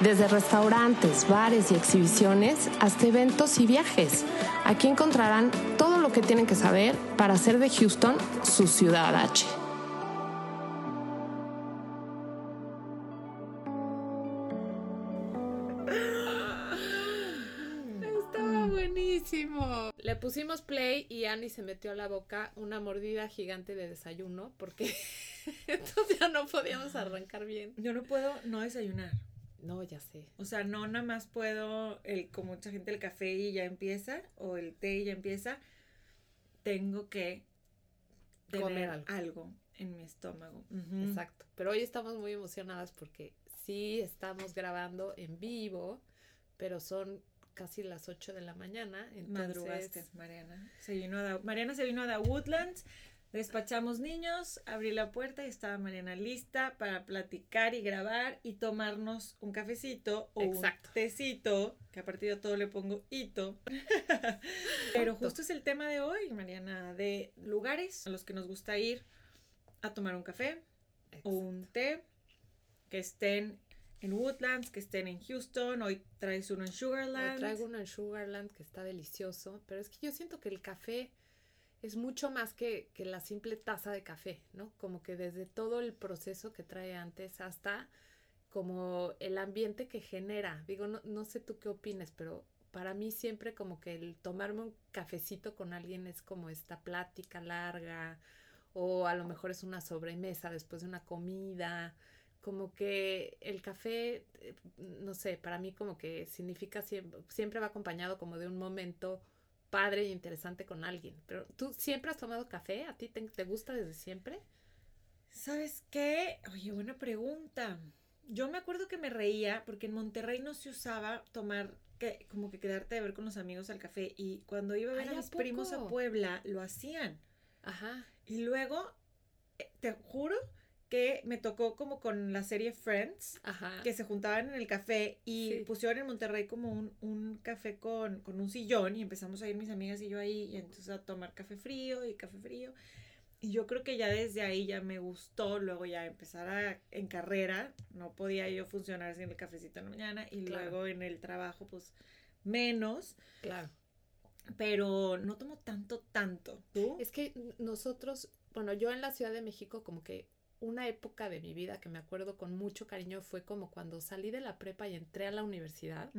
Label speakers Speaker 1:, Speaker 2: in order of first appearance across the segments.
Speaker 1: Desde restaurantes, bares y exhibiciones hasta eventos y viajes. Aquí encontrarán todo lo que tienen que saber para hacer de Houston su ciudad H.
Speaker 2: Estaba buenísimo. Le pusimos play y Annie se metió a la boca una mordida gigante de desayuno porque entonces ya no podíamos arrancar bien.
Speaker 3: Yo no puedo no desayunar.
Speaker 2: No, ya sé.
Speaker 3: O sea, no nada más puedo, el, como mucha gente, el café y ya empieza, o el té y ya empieza. Tengo que
Speaker 2: Comer
Speaker 3: algo.
Speaker 2: algo.
Speaker 3: en mi estómago.
Speaker 2: Exacto. Pero hoy estamos muy emocionadas porque sí estamos grabando en vivo, pero son casi las 8 de la mañana. Entonces,
Speaker 3: Madrugaste, Mariana. Se vino a Da- Mariana se vino a The Woodlands, despachamos niños, abrí la puerta y estaba Mariana lista para platicar y grabar y tomarnos un cafecito o
Speaker 2: Exacto.
Speaker 3: un tecito, que a partir de todo le pongo hito. Pero justo es el tema de hoy, Mariana, de lugares a los que nos gusta ir a tomar un café o un té, que estén en Woodlands, que estén en Houston, hoy traes uno en
Speaker 2: Hoy
Speaker 3: Sugarland.
Speaker 2: traigo uno en Sugarland que está delicioso, pero es que yo siento que el café es mucho más que, que la simple taza de café, ¿no? Como que desde todo el proceso que trae antes hasta como el ambiente que genera. Digo, no, no sé tú qué opines, pero para mí siempre como que el tomarme un cafecito con alguien es como esta plática larga o a lo mejor es una sobremesa después de una comida como que el café, eh, no sé, para mí como que significa siempre, siempre va acompañado como de un momento padre y interesante con alguien. Pero tú siempre has tomado café, ¿a ti te, te gusta desde siempre?
Speaker 3: ¿Sabes qué? Oye, buena pregunta. Yo me acuerdo que me reía porque en Monterrey no se usaba tomar, que, como que quedarte a ver con los amigos al café. Y cuando iba a ver
Speaker 2: Ay,
Speaker 3: a
Speaker 2: ¿a
Speaker 3: mis primos a? Puebla, lo hacían.
Speaker 2: Ajá.
Speaker 3: Y luego, eh, te juro que me tocó como con la serie Friends,
Speaker 2: Ajá.
Speaker 3: que se juntaban en el café y
Speaker 2: Sí.
Speaker 3: pusieron en Monterrey como un, un café con, con un sillón y empezamos a ir mis amigas y yo ahí y entonces a tomar café frío y café frío. Y yo creo que ya desde ahí ya me gustó, luego ya empezar a, en carrera, no podía yo funcionar sin el cafecito en la mañana y
Speaker 2: Claro.
Speaker 3: luego en el trabajo pues menos,
Speaker 2: Claro.
Speaker 3: pero no tomo tanto, tanto. ¿Tú?
Speaker 2: Es que nosotros, bueno, yo en la Ciudad de México como que una época de mi vida que me acuerdo con mucho cariño fue como cuando salí de la prepa y entré a la universidad.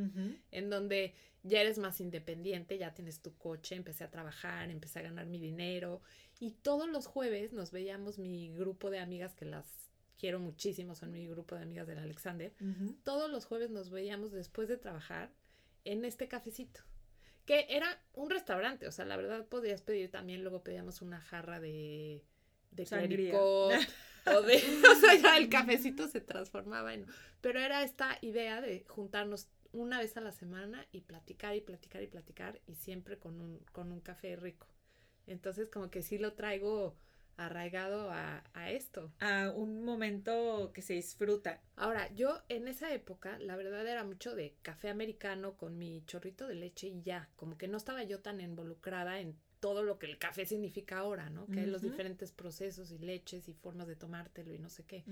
Speaker 2: En donde ya eres más independiente, ya tienes tu coche, empecé a trabajar, empecé a ganar mi dinero y todos los jueves nos veíamos mi grupo de amigas que las quiero muchísimo, son mi grupo de amigas del Alexander. Todos los jueves nos veíamos después de trabajar en este cafecito, que era un restaurante, o sea, la verdad podías pedir también, luego pedíamos una jarra de de
Speaker 3: Sangría.
Speaker 2: clericot o de, o sea, ya el cafecito se transformaba en, pero era esta idea de juntarnos una vez a la semana y platicar y platicar y platicar y siempre con un, con un café rico. Entonces como que sí lo traigo arraigado a, a esto.
Speaker 3: A un momento que se disfruta.
Speaker 2: Ahora, yo en esa época, la verdad era mucho de café americano con mi chorrito de leche y ya, como que no estaba yo tan involucrada en todo lo que el café significa ahora, ¿no? Que hay los diferentes procesos y leches y formas de tomártelo y no sé qué.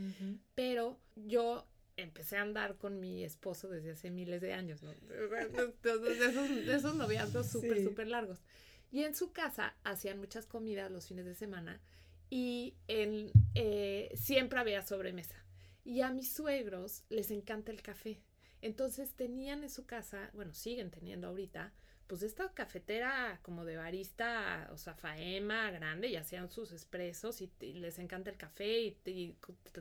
Speaker 2: Pero yo empecé a andar con mi esposo desde hace miles de años, ¿no? De esos, de esos noviazgos súper,
Speaker 3: Sí.
Speaker 2: súper largos. Y en su casa hacían muchas comidas los fines de semana y en, eh, siempre había sobremesa. Y a mis suegros les encanta el café. Entonces tenían en su casa, bueno, siguen teniendo ahorita, pues esta cafetera como de barista, o sea, faema grande, y hacían sus expresos y, y les encanta el café y, y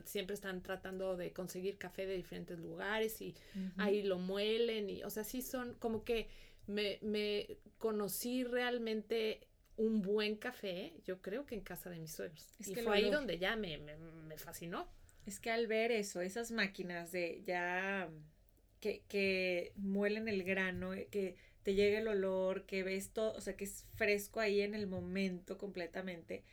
Speaker 2: siempre están tratando de conseguir café de diferentes lugares y ahí lo muelen y, o sea, sí son como que me, me conocí realmente un buen café, yo creo que en casa de mis suegros.
Speaker 3: Es
Speaker 2: y
Speaker 3: que
Speaker 2: fue ahí
Speaker 3: olor.
Speaker 2: donde ya me, me, me fascinó.
Speaker 3: Es que al ver eso, esas máquinas de ya que, que muelen el grano, eh, que te llega el olor, que ves todo, o sea, que es fresco ahí en el momento completamente,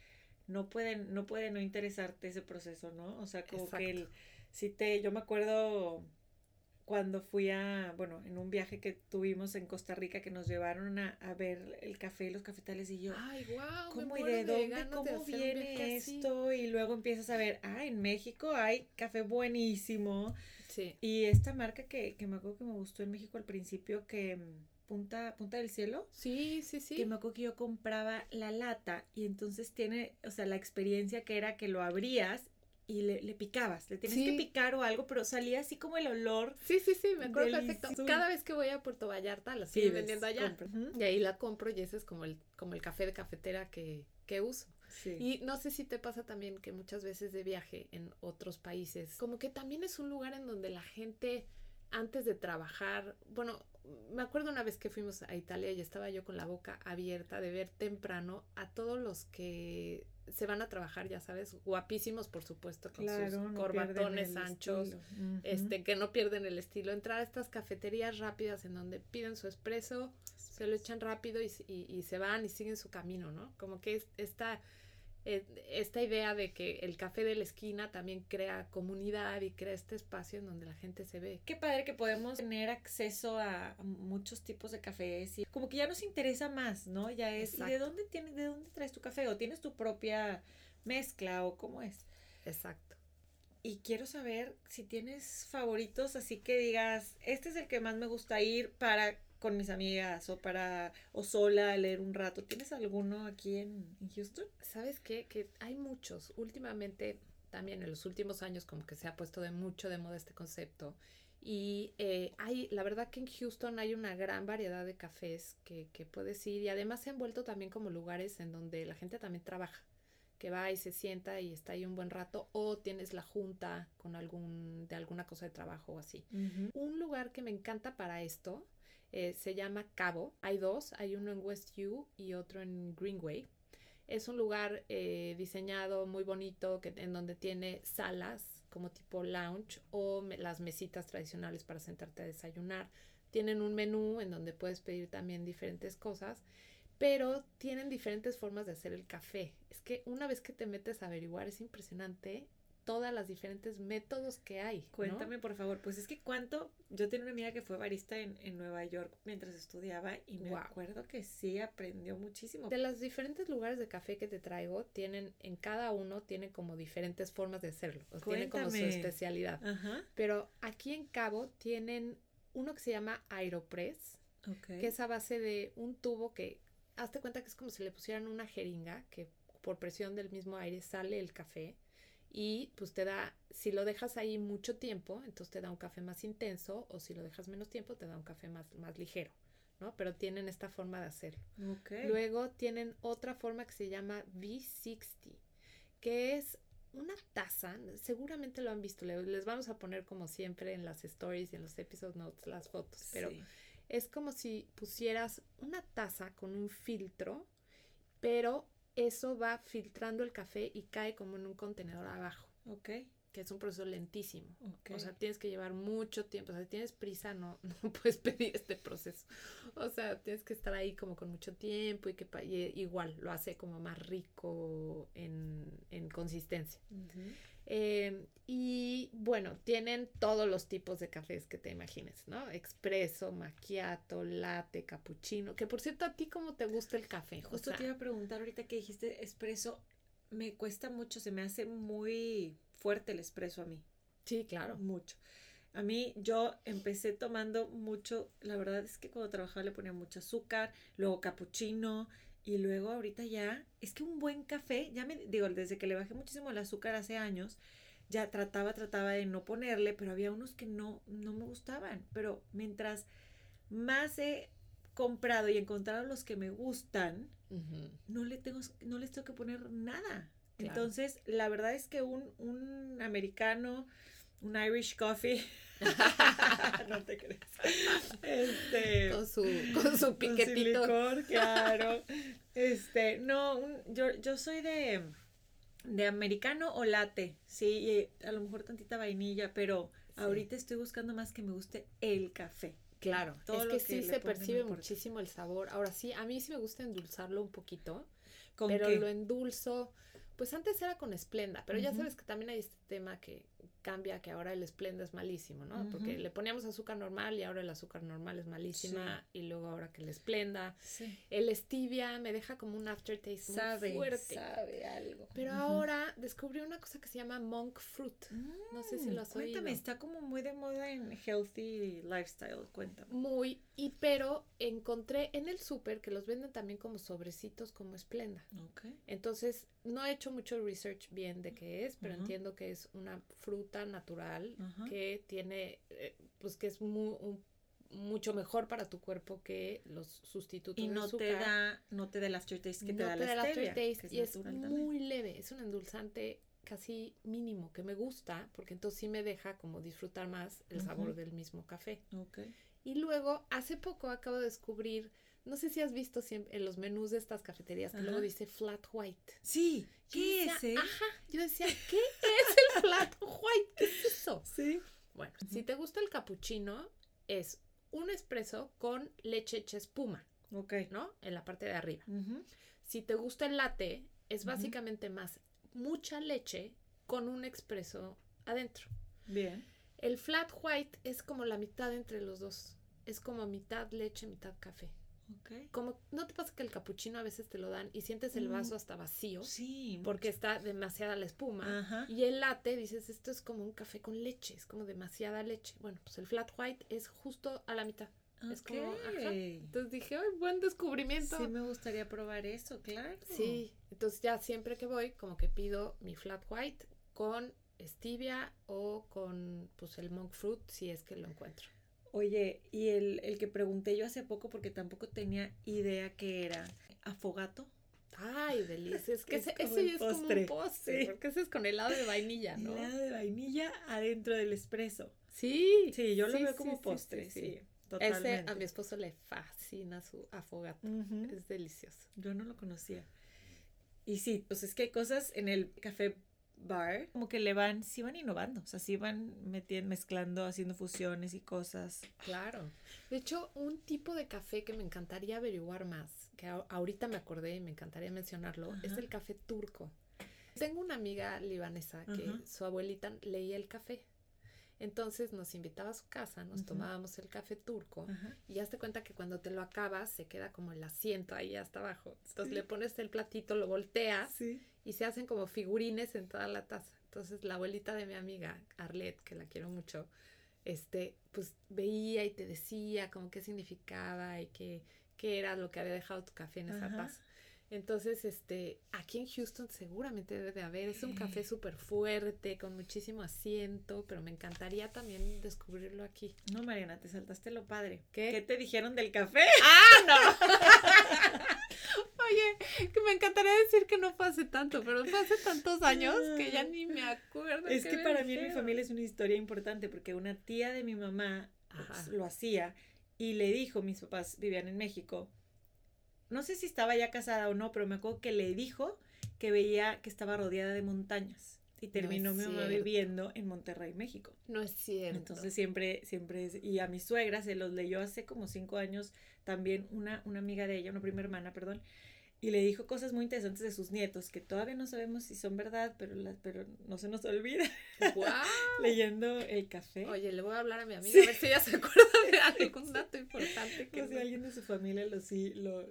Speaker 3: no pueden, no puede no interesarte ese proceso, ¿no? O sea, como que el, si te, yo me acuerdo cuando fui a, bueno, en un viaje que tuvimos en Costa Rica que nos llevaron a, ver el café y los cafetales y yo,
Speaker 2: ay, wow,
Speaker 3: ¿cómo y de dónde, cómo viene esto? Y luego empiezas a ver, ah, en México hay café buenísimo. Sí. Y esta marca que, que me acuerdo que me gustó en México al principio, que Punta, Punta del Cielo.
Speaker 2: Sí, sí, sí.
Speaker 3: Que me acuerdo que yo compraba la lata y entonces tiene, o sea, la experiencia que era que lo abrías y le, le picabas, le tienes que picar o algo, pero salía así como el olor.
Speaker 2: Sí, sí, sí, me acuerdo perfecto. Cada vez que voy a Puerto Vallarta la siguen vendiendo allá. Y ahí la compro y ese es como el, como el café de cafetera que, que uso. Sí. Y no sé si te pasa también que muchas veces de viaje en otros países, como que también es un lugar en donde la gente antes de trabajar, bueno, me acuerdo una vez que fuimos a Italia y estaba yo con la boca abierta de ver temprano a todos los que se van a trabajar, ya sabes, guapísimos, por supuesto, con sus corbatones anchos, este, que no pierden el estilo. Entrar a estas cafeterías rápidas en donde piden su espresso, se lo echan rápido y, y, se van y siguen su camino, ¿no? Como que es, esta esta idea de que el café de la esquina también crea comunidad y crea este espacio en donde la gente se ve.
Speaker 3: Qué padre que podemos tener acceso a muchos tipos de cafés y como que ya nos interesa más, ¿no? Ya es, ¿y de dónde tienes, de dónde traes tu café? ¿O tienes tu propia mezcla o cómo es?
Speaker 2: Exacto.
Speaker 3: Y quiero saber si tienes favoritos, así que digas, este es el que más me gusta ir para con mis amigas o para o sola leer un rato. ¿Tienes alguno aquí en, Houston?
Speaker 2: ¿Sabes qué? Que hay muchos. Últimamente, también en los últimos años, como que se ha puesto de mucho de moda este concepto. Y eh, hay, la verdad que en Houston hay una gran variedad de cafés que, que puedes ir y además se han vuelto también como lugares en donde la gente también trabaja que va y se sienta y está ahí un buen rato o tienes la junta con algún de alguna cosa de trabajo o así. Un lugar que me encanta para esto eh, se llama Cabo. Hay dos, hay uno en West U y otro en Greenway. Es un lugar eh, diseñado muy bonito que, en donde tiene salas como tipo lounge o las mesitas tradicionales para sentarte a desayunar. Tienen un menú en donde puedes pedir también diferentes cosas, pero tienen diferentes formas de hacer el café. Es que una vez que te metes a averiguar es impresionante todas las diferentes métodos que hay.
Speaker 3: Cuéntame, por favor. Pues es que cuánto. Yo tenía una amiga que fue barista en, Nueva York mientras estudiaba y me acuerdo que sí aprendió muchísimo.
Speaker 2: De los diferentes lugares de café que te traigo, tienen, en cada uno tiene como diferentes formas de hacerlo. O tiene como su especialidad. Pero aquí en Cabo tienen uno que se llama Aeropress, que es a base de un tubo que, hazte cuenta que es como si le pusieran una jeringa que por presión del mismo aire sale el café y pues te da, si lo dejas ahí mucho tiempo, entonces te da un café más intenso o si lo dejas menos tiempo te da un café más, más ligero, ¿no? Pero tienen esta forma de hacerlo. Luego tienen otra forma que se llama V60, que es una taza, seguramente lo han visto, les vamos a poner como siempre en las stories y en los episode notes las fotos, pero es como si pusieras una taza con un filtro, pero eso va filtrando el café y cae como en un contenedor abajo.
Speaker 3: Ok.
Speaker 2: Que es un proceso lentísimo. O sea, tienes que llevar mucho tiempo. O sea, si tienes prisa, no, no puedes pedir este proceso. O sea, tienes que estar ahí como con mucho tiempo y que igual lo hace como más rico en, en consistencia. Em, y bueno, tienen todos los tipos de cafés que te imagines, ¿no? Expreso, macchiato, latte, cappuccino. Que por cierto, ¿a ti cómo te gusta el café?
Speaker 3: Justo te iba a preguntar ahorita que dijiste expreso. Me cuesta mucho, se me hace muy fuerte el expreso a mí.
Speaker 2: Sí, claro.
Speaker 3: Mucho. A mí yo empecé tomando mucho, la verdad es que cuando trabajaba le ponía mucho azúcar, luego cappuccino y luego ahorita ya, es que un buen café, ya me digo, desde que le bajé muchísimo el azúcar hace años, ya trataba, trataba de no ponerle, pero había unos que no, no me gustaban. Pero mientras más he comprado y encontrado los que me gustan, no, le tengo, no les tengo que poner nada. Entonces, la verdad es que un, un americano, un Irish coffee, no te crees. Este,
Speaker 2: con su, con su piquetito.
Speaker 3: claro. Este, no, yo, yo soy de, de americano o latte, sí, a lo mejor tantita vainilla, pero ahorita estoy buscando más que me guste el café.
Speaker 2: Claro, es que, sí se percibe muchísimo el sabor. Ahora sí, a mí sí me gusta endulzarlo un poquito, pero lo endulzo pues antes era con esplenda, pero ya sabes que también hay este tema que cambia, que ahora el esplenda es malísimo, ¿no? Porque le poníamos azúcar normal y ahora el azúcar normal es malísima y luego ahora que el esplenda. El stevia me deja como un aftertaste muy fuerte.
Speaker 3: Sabe algo.
Speaker 2: Pero ahora descubrí una cosa que se llama monk fruit. no sé si lo has
Speaker 3: mm, Cuéntame, está como muy de moda en healthy lifestyle, cuéntame.
Speaker 2: Muy, y pero encontré en el súper que los venden también como sobrecitos como esplenda. Ok. Entonces, no he hecho mucho research bien de qué es, pero entiendo que es una fruta natural que tiene, eh, pues que es mucho mejor para tu cuerpo que los sustitutos
Speaker 3: y no te da no te da el aftertaste que te da la
Speaker 2: aftertaste y es muy leve es un endulzante casi mínimo que me gusta porque entonces sí me deja como disfrutar más el sabor del mismo café. Okay. y luego hace poco acabo de descubrir no sé si has visto siempre en los menús de estas cafeterías que luego dice flat white.
Speaker 3: Sí. ¿Qué es? Eh?
Speaker 2: Ajá. Yo decía, ¿qué es el flat white? ¿Qué es eso?
Speaker 3: Sí.
Speaker 2: Bueno, si te gusta el cappuccino, es un espresso con leche hecha espuma.
Speaker 3: Ok.
Speaker 2: ¿No? En la parte de arriba. Si te gusta el latte, es básicamente más mucha leche con un expreso adentro.
Speaker 3: Bien.
Speaker 2: El flat white es como la mitad entre los dos. Es como mitad leche, mitad café. Como, ¿no te pasa que el capuchino a veces te lo dan y sientes el vaso mm, hasta vacío?
Speaker 3: Sí.
Speaker 2: Porque está demasiada la espuma. Y el latte, dices, esto es como un café con leche, es como demasiada leche. Bueno, pues el flat white es justo a la mitad. Es como, Entonces dije, ¡ay, buen descubrimiento!
Speaker 3: Sí, me gustaría probar eso, claro.
Speaker 2: Sí, entonces ya siempre que voy, como que pido mi flat white con stevia o con, pues, el monk fruit, si es que lo encuentro.
Speaker 3: Oye, y el, el, que pregunté yo hace poco porque tampoco tenía idea que era afogato.
Speaker 2: Ay, delicioso. Es que ese, es ese es como un postre, porque ese es con helado de vainilla, ¿no?
Speaker 3: Helado de vainilla adentro del espresso.
Speaker 2: Sí.
Speaker 3: Sí, yo lo veo como postre, sí.
Speaker 2: Totalmente. Ese a mi esposo le fascina su afogato. Es delicioso.
Speaker 3: Yo no lo conocía. Y sí, pues es que hay cosas en el café bar, como que le van, sí van innovando, o sea, sí van metiendo, mezclando, haciendo fusiones y cosas.
Speaker 2: Claro. De hecho, un tipo de café que me encantaría averiguar más, que ahorita me acordé y me encantaría mencionarlo, es el café turco. Tengo una amiga libanesa que su abuelita leía el café. Entonces nos invitaba a su casa, nos tomábamos el café turco y ya te cuenta que cuando te lo acabas se queda como el asiento ahí hasta abajo. Entonces le pones el platito, lo volteas y se hacen como figurines en toda la taza. Entonces la abuelita de mi amiga, Arlette, que la quiero mucho, este, pues veía y te decía como qué significaba y qué, qué era lo que había dejado tu café en esa taza. Entonces, este, aquí en Houston seguramente debe de haber. Es un café súper fuerte, con muchísimo asiento, pero me encantaría también descubrirlo aquí.
Speaker 3: No, Mariana, te saltaste lo padre. ¿Qué? ¿Qué te dijeron del café?
Speaker 2: ¡Ah, no! Oye, que me encantaría decir que no fue hace tanto, pero fue hace tantos años que ya ni me acuerdo.
Speaker 3: Es que para mí en mi familia es una historia importante porque una tía de mi mamá pues, lo hacía y le dijo, mis papás vivían en México, no sé si estaba ya casada o no, pero me acuerdo que le dijo que veía que estaba rodeada de montañas. Y terminó mi mamá viviendo en Monterrey, México.
Speaker 2: No es cierto.
Speaker 3: Entonces siempre, siempre es, y a mi suegra se los leyó hace como cinco años también una, una amiga de ella, una prima hermana, perdón, y le dijo cosas muy interesantes de sus nietos, que todavía no sabemos si son verdad, pero, pero no se nos olvida.
Speaker 2: ¡Wow!
Speaker 3: Leyendo el café.
Speaker 2: Oye, le voy a hablar a mi amiga a ver si ella se acuerda de algún dato importante.
Speaker 3: Que si alguien de su familia lo, sí, lo,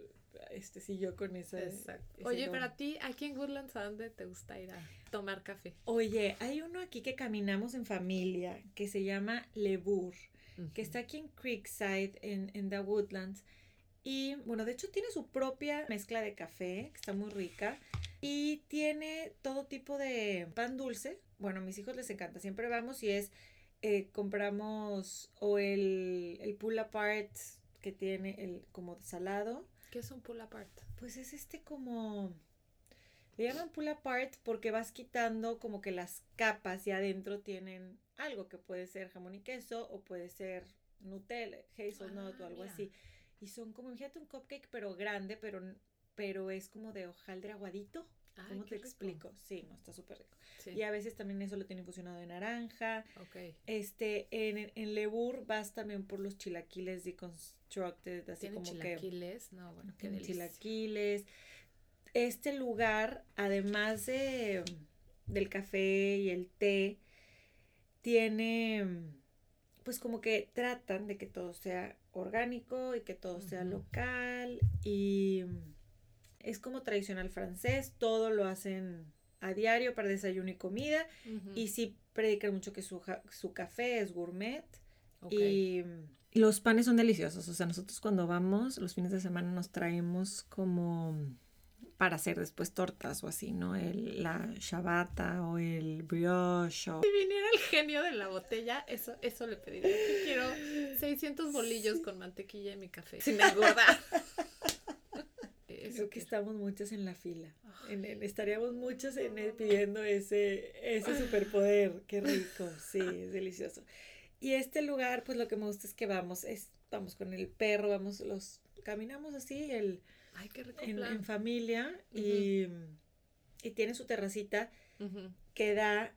Speaker 3: este, siguió con esa.
Speaker 2: Exacto. Oye, pero a ti, aquí en Woodlands, ¿a dónde te gusta ir a tomar café?
Speaker 3: Oye, hay uno aquí que caminamos en familia que se llama Lebur, que está aquí en Creekside, en, en The Woodlands. Y bueno, de hecho tiene su propia mezcla de café, que está muy rica. Y tiene todo tipo de pan dulce. Bueno, a mis hijos les encanta. Siempre vamos y es, eh, compramos o el, el pull apart que tiene el como salado
Speaker 2: ¿Qué es un pull apart?
Speaker 3: Pues es este como... Le llaman pull apart porque vas quitando como que las capas y adentro tienen algo que puede ser jamón y queso o puede ser Nutella, hazelnut o ah, algo así. Y son como, fíjate, un cupcake pero grande, pero, pero es como de hojaldre aguadito. ¿Cómo te explico? Sí, no, está súper rico. Y a veces también eso lo tiene fusionado de naranja.
Speaker 2: Ok.
Speaker 3: Este, en, en Lebur vas también por los chilaquiles deconstructed, así como
Speaker 2: chilaquiles? No, bueno, qué delicia.
Speaker 3: Chilaquiles. Este lugar, además de del café y el té, tiene, pues como que tratan de que todo sea orgánico y que todo sea local y es como tradicional francés, todo lo hacen a diario para desayuno y comida. Y sí predican mucho que su, su café es gourmet. Y los panes son deliciosos. O sea, nosotros cuando vamos los fines de semana nos traemos como para hacer después tortas o así, ¿no? El, la shabata o el brioche. O...
Speaker 2: Si viniera el genio de la botella, eso, eso le pediría. Quiero 600 bolillos con mantequilla en mi café. Sin engordar.
Speaker 3: Creo que estamos muchas en la fila. estaríamos muchos en, pidiendo ese, ese superpoder. Qué rico, sí, es delicioso. Y este lugar, pues lo que me gusta es que vamos, es, vamos con el perro, vamos, los, caminamos así, el, en, familia y, y, tiene su terracita que da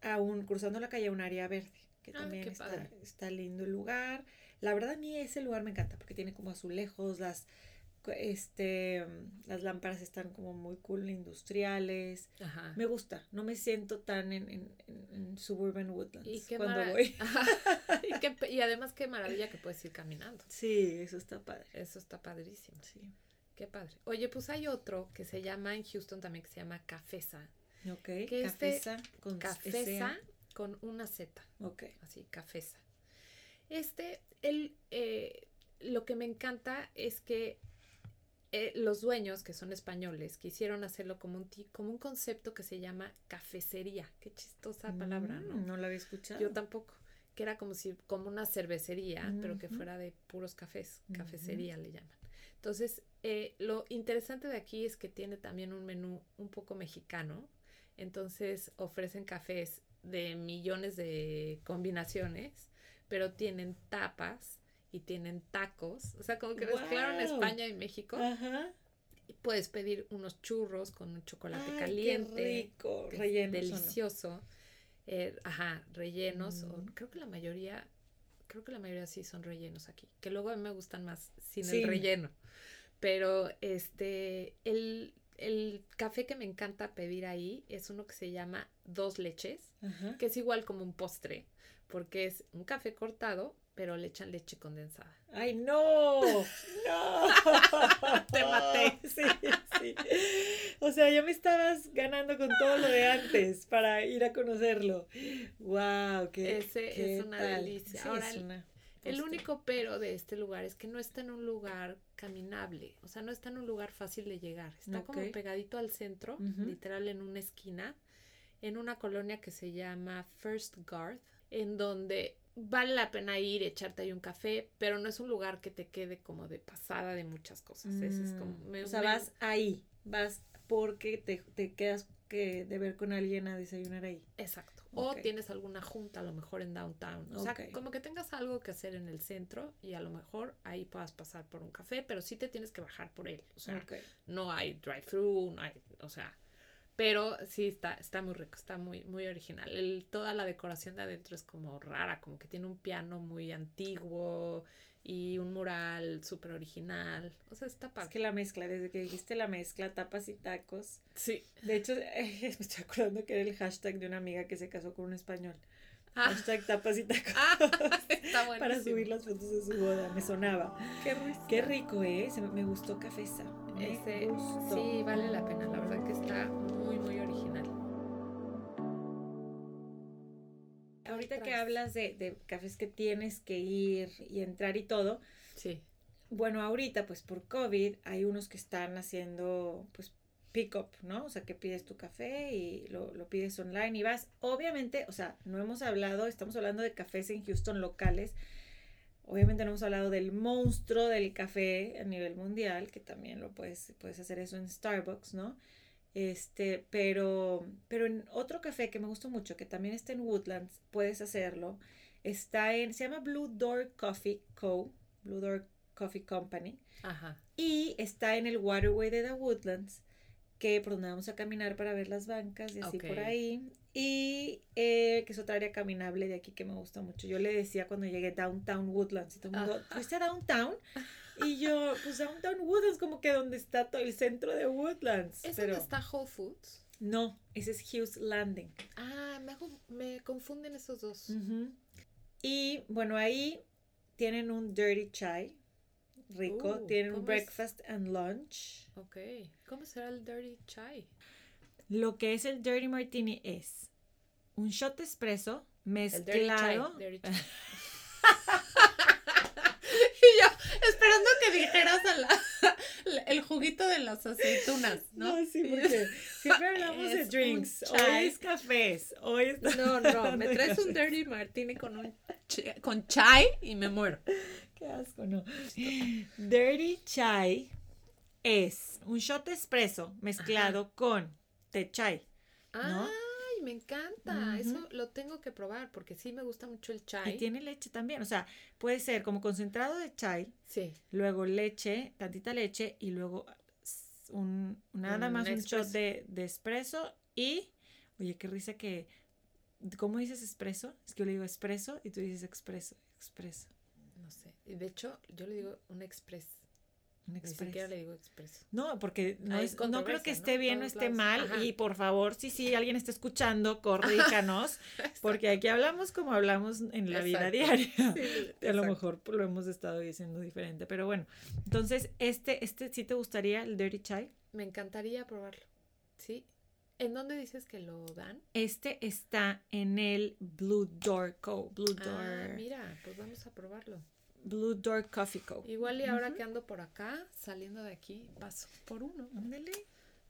Speaker 3: a un, cruzando la calle a un área verde, que ah, también está, está lindo el lugar. La verdad a mí ese lugar me encanta porque tiene como azulejos, las este, las lámparas están como muy cool, industriales. Me gusta, no me siento tan en, en, en Suburban Woodlands
Speaker 2: y
Speaker 3: cuando voy.
Speaker 2: y, y, además qué maravilla que puedes ir caminando.
Speaker 3: Sí, eso está padre.
Speaker 2: Eso está padrísimo. Sí. Qué padre. Oye, pues hay otro que se llama en Houston también que se llama Cafesa.
Speaker 3: Ok, que Cafesa con
Speaker 2: Cafesa con una Z.
Speaker 3: Ok.
Speaker 2: Así, Cafesa. Este, el, eh, lo que me encanta es que eh, los dueños, que son españoles, quisieron hacerlo como un, como un concepto que se llama cafecería. Qué chistosa palabra, ¿no?
Speaker 3: Mm, no la había escuchado.
Speaker 2: Yo tampoco. Que era como si, como una cervecería, pero que fuera de puros cafés. Cafecería le llaman. Entonces, eh, lo interesante de aquí es que tiene también un menú un poco mexicano. Entonces, ofrecen cafés de millones de combinaciones, pero tienen tapas y tienen tacos. O sea, como que mezclaron España y México. Ajá. Y puedes pedir unos churros con un chocolate caliente.
Speaker 3: Qué rico, rellenos.
Speaker 2: Delicioso. Eh, ajá, rellenos. O, creo que la mayoría, creo que la mayoría sí son rellenos aquí. Que luego a mí me gustan más sin el relleno. Pero este, el, el café que me encanta pedir ahí es uno que se llama dos leches, que es igual como un postre, porque es un café cortado, pero le echan leche condensada.
Speaker 3: ¡Ay, no! ¡No!
Speaker 2: Te maté.
Speaker 3: Sí, sí. O sea, ya me estabas ganando con todo lo de antes para ir a conocerlo. ¡Wow! ¡Qué,
Speaker 2: Ese es una delicia. Ahora, el único pero de este lugar es que no está en un lugar caminable, o sea, no está en un lugar fácil de llegar. Está como pegadito al centro, literal en una esquina, en una colonia que se llama First Guard, en donde vale la pena ir, echarte ahí un café, pero no es un lugar que te quede como de pasada de muchas cosas. es como,
Speaker 3: mm, o sea, vas ahí, vas porque te, te quedas que de ver con alguien a desayunar ahí.
Speaker 2: Exacto. O tienes alguna junta a lo mejor en downtown. O sea, como que tengas algo que hacer en el centro y a lo mejor ahí puedas pasar por un café, pero sí te tienes que bajar por él. O sea, no hay drive-thru, no hay, o sea, pero sí, está, está muy rico, está muy, muy original. El, toda la decoración de adentro es como rara, como que tiene un piano muy antiguo y un mural súper original. O sea, está padre.
Speaker 3: Es que la mezcla, desde que dijiste la mezcla, tapas y tacos.
Speaker 2: Sí.
Speaker 3: De hecho, me estoy acordando que era el hashtag de una amiga que se casó con un español. Ah. Hashtag tapas y tacos.
Speaker 2: Ah, está
Speaker 3: Para subir las fotos de su boda. Me sonaba.
Speaker 2: Qué rico.
Speaker 3: Qué rico, ¿eh? me gustó Cafesa.
Speaker 2: Sí, vale la pena. La verdad que está
Speaker 3: Ahorita que hablas de, de cafés que tienes que ir y entrar y todo.
Speaker 2: Sí.
Speaker 3: Bueno, ahorita, pues por COVID, hay unos que están haciendo, pues, pick-up, ¿no? O sea, que pides tu café y lo, lo, pides online y vas. Obviamente, o sea, no hemos hablado, estamos hablando de cafés en Houston locales. Obviamente no hemos hablado del monstruo del café a nivel mundial, que también lo puedes, puedes hacer eso en Starbucks, ¿no? Este, pero, pero en otro café que me gustó mucho, que también está en Woodlands, puedes hacerlo. Está en, se llama Blue Door Coffee Co., Blue Door Coffee Company.
Speaker 2: Ajá.
Speaker 3: Y está en el Waterway de The Woodlands que por donde vamos a caminar para ver las bancas y así por ahí. Y eh, que es otra área caminable de aquí que me gusta mucho. Yo le decía cuando llegué Downtown Woodlands, y todo el mundo, ¿fuiste a Downtown? Y yo, pues Downtown Woodlands, como que donde está todo el centro de Woodlands.
Speaker 2: ¿Es donde está Whole Foods?
Speaker 3: No, ese es Hughes Landing.
Speaker 2: Ah, me, me confunden esos dos.
Speaker 3: Y bueno, ahí tienen un dirty chai rico. Uh, tienen un breakfast and lunch.
Speaker 2: Ok. ¿Cómo será el dirty chai?
Speaker 3: Lo que es el dirty martini es un shot espresso mezclado. dirty chai,
Speaker 2: que dijeras el juguito de las aceitunas, ¿no?
Speaker 3: No, sí, porque siempre hablamos de drinks. Hoy es cafés. Hoy es...
Speaker 2: No, no, me traes un dirty martini con un con chai y me muero.
Speaker 3: Qué asco, no. Dirty chai es un shot espresso mezclado con té chai. ¿no?
Speaker 2: Me encanta. Eso lo tengo que probar porque sí me gusta mucho el chai.
Speaker 3: Y tiene leche también. O sea, puede ser como concentrado de chai.
Speaker 2: Sí.
Speaker 3: Luego leche, tantita leche y luego un, nada más un shot de, de espresso y, oye, qué risa que ¿Cómo dices espresso? Es que yo le digo espresso y tú dices expreso, expreso.
Speaker 2: No sé. De hecho, yo le digo un express. Un express. Ni siquiera le digo.
Speaker 3: No, porque no, no creo que esté bien o esté mal. Y por favor, si sí, alguien está escuchando, corríjanos. porque aquí hablamos como hablamos en la vida diaria. a lo mejor lo hemos estado diciendo diferente. Pero bueno, entonces, este, este sí te gustaría, el Dirty Chai.
Speaker 2: Me encantaría probarlo. Sí, ¿En dónde dices que lo dan?
Speaker 3: Este está en el Blue Door Co. Blue
Speaker 2: ah,
Speaker 3: Door.
Speaker 2: mira, pues vamos a probarlo.
Speaker 3: Blue Door Coffee Co.
Speaker 2: Igual y ahora que ando por acá, saliendo de aquí, paso por uno.
Speaker 3: Ándale.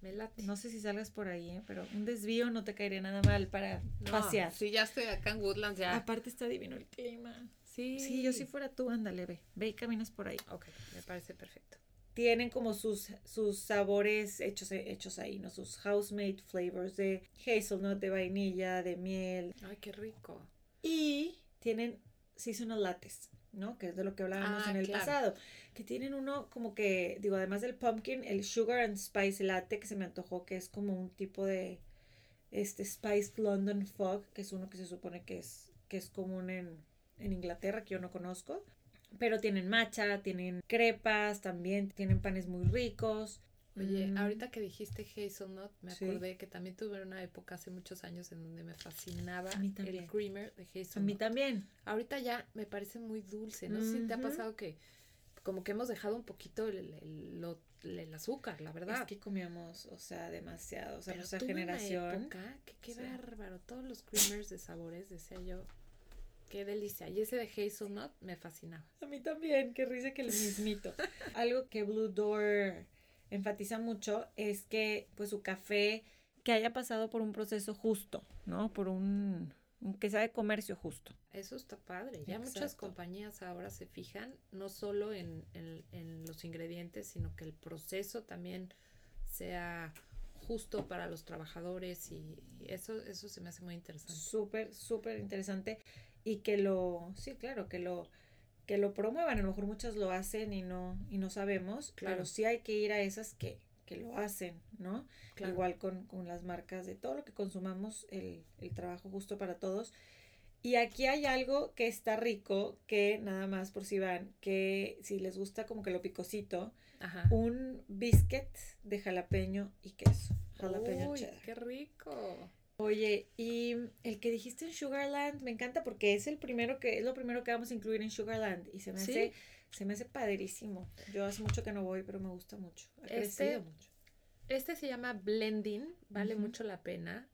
Speaker 2: Me late.
Speaker 3: No sé si salgas por ahí, ¿eh? pero un desvío no te caería nada mal para pasear.
Speaker 2: Sí, ya estoy acá en Woodlands ya.
Speaker 3: Aparte está divino el clima.
Speaker 2: Sí.
Speaker 3: Sí, yo si fuera tú, ándale, ve. Ve y caminas por ahí.
Speaker 2: Ok, me parece perfecto
Speaker 3: tienen como sus, sus sabores hechos, hechos ahí, ¿no? Sus house-made flavors de hazelnut, de vainilla, de miel.
Speaker 2: Ay, qué rico.
Speaker 3: Y tienen seasonal lattes, ¿no? Que es de lo que hablábamos ah, en el pasado. Que tienen uno como que, digo, además del pumpkin, el sugar and spice latte que se me antojó, que es como un tipo de, este, spiced London fog, que es uno que se supone que es, que es común en, en Inglaterra, que yo no conozco. Pero tienen matcha, tienen crepas también, tienen panes muy ricos.
Speaker 2: Oye, mm. ahorita que dijiste hazelnut, me acordé que también tuve una época hace muchos años en donde me fascinaba el creamer de hazelnut.
Speaker 3: A mí también.
Speaker 2: Ahorita ya me parece muy dulce. No si te ha pasado que como que hemos dejado un poquito el, el, azúcar, la verdad.
Speaker 3: Es que comíamos, o sea, demasiado. O sea, nuestra generación.
Speaker 2: época que qué bárbaro. Todos los creamers de sabores, decía yo, Qué delicia. Y ese de hazelnut me fascinaba.
Speaker 3: A mí también, qué risa que el mismito. Algo que Blue Door enfatiza mucho es que pues su café que haya pasado por un proceso justo, ¿no? Por un, que sea de comercio justo.
Speaker 2: Eso está padre. Ya muchas compañías ahora se fijan no solo en, en, los ingredientes, sino que el proceso también sea justo para los trabajadores y eso, eso se me hace muy interesante.
Speaker 3: Súper, súper interesante y que lo, sí, claro, que lo, que lo promuevan. A lo mejor muchas lo hacen y no, y no sabemos, claro. pero sí hay que ir a esas que, que lo hacen, ¿no? Igual con, con, las marcas de todo lo que consumamos, el, el trabajo justo para todos. Y aquí hay algo que está rico, que nada más por si van, que si les gusta como que lo picosito, un biscuit de jalapeño y queso. Jalapeño
Speaker 2: Uy, qué rico.
Speaker 3: Oye, y el que dijiste en Sugarland me encanta porque es el primero que es lo primero que vamos a incluir en Sugarland y se me hace se me hace padrísimo. Yo hace mucho que no voy, pero me gusta mucho. Ha este, mucho.
Speaker 2: Este se llama Blending, vale mucho la pena.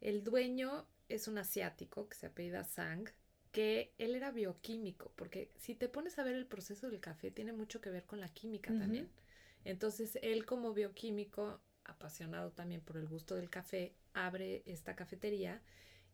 Speaker 2: El dueño es un asiático que se apellida Sang, que él era bioquímico, porque si te pones a ver el proceso del café tiene mucho que ver con la química también. Entonces, él como bioquímico apasionado también por el gusto del café, abre esta cafetería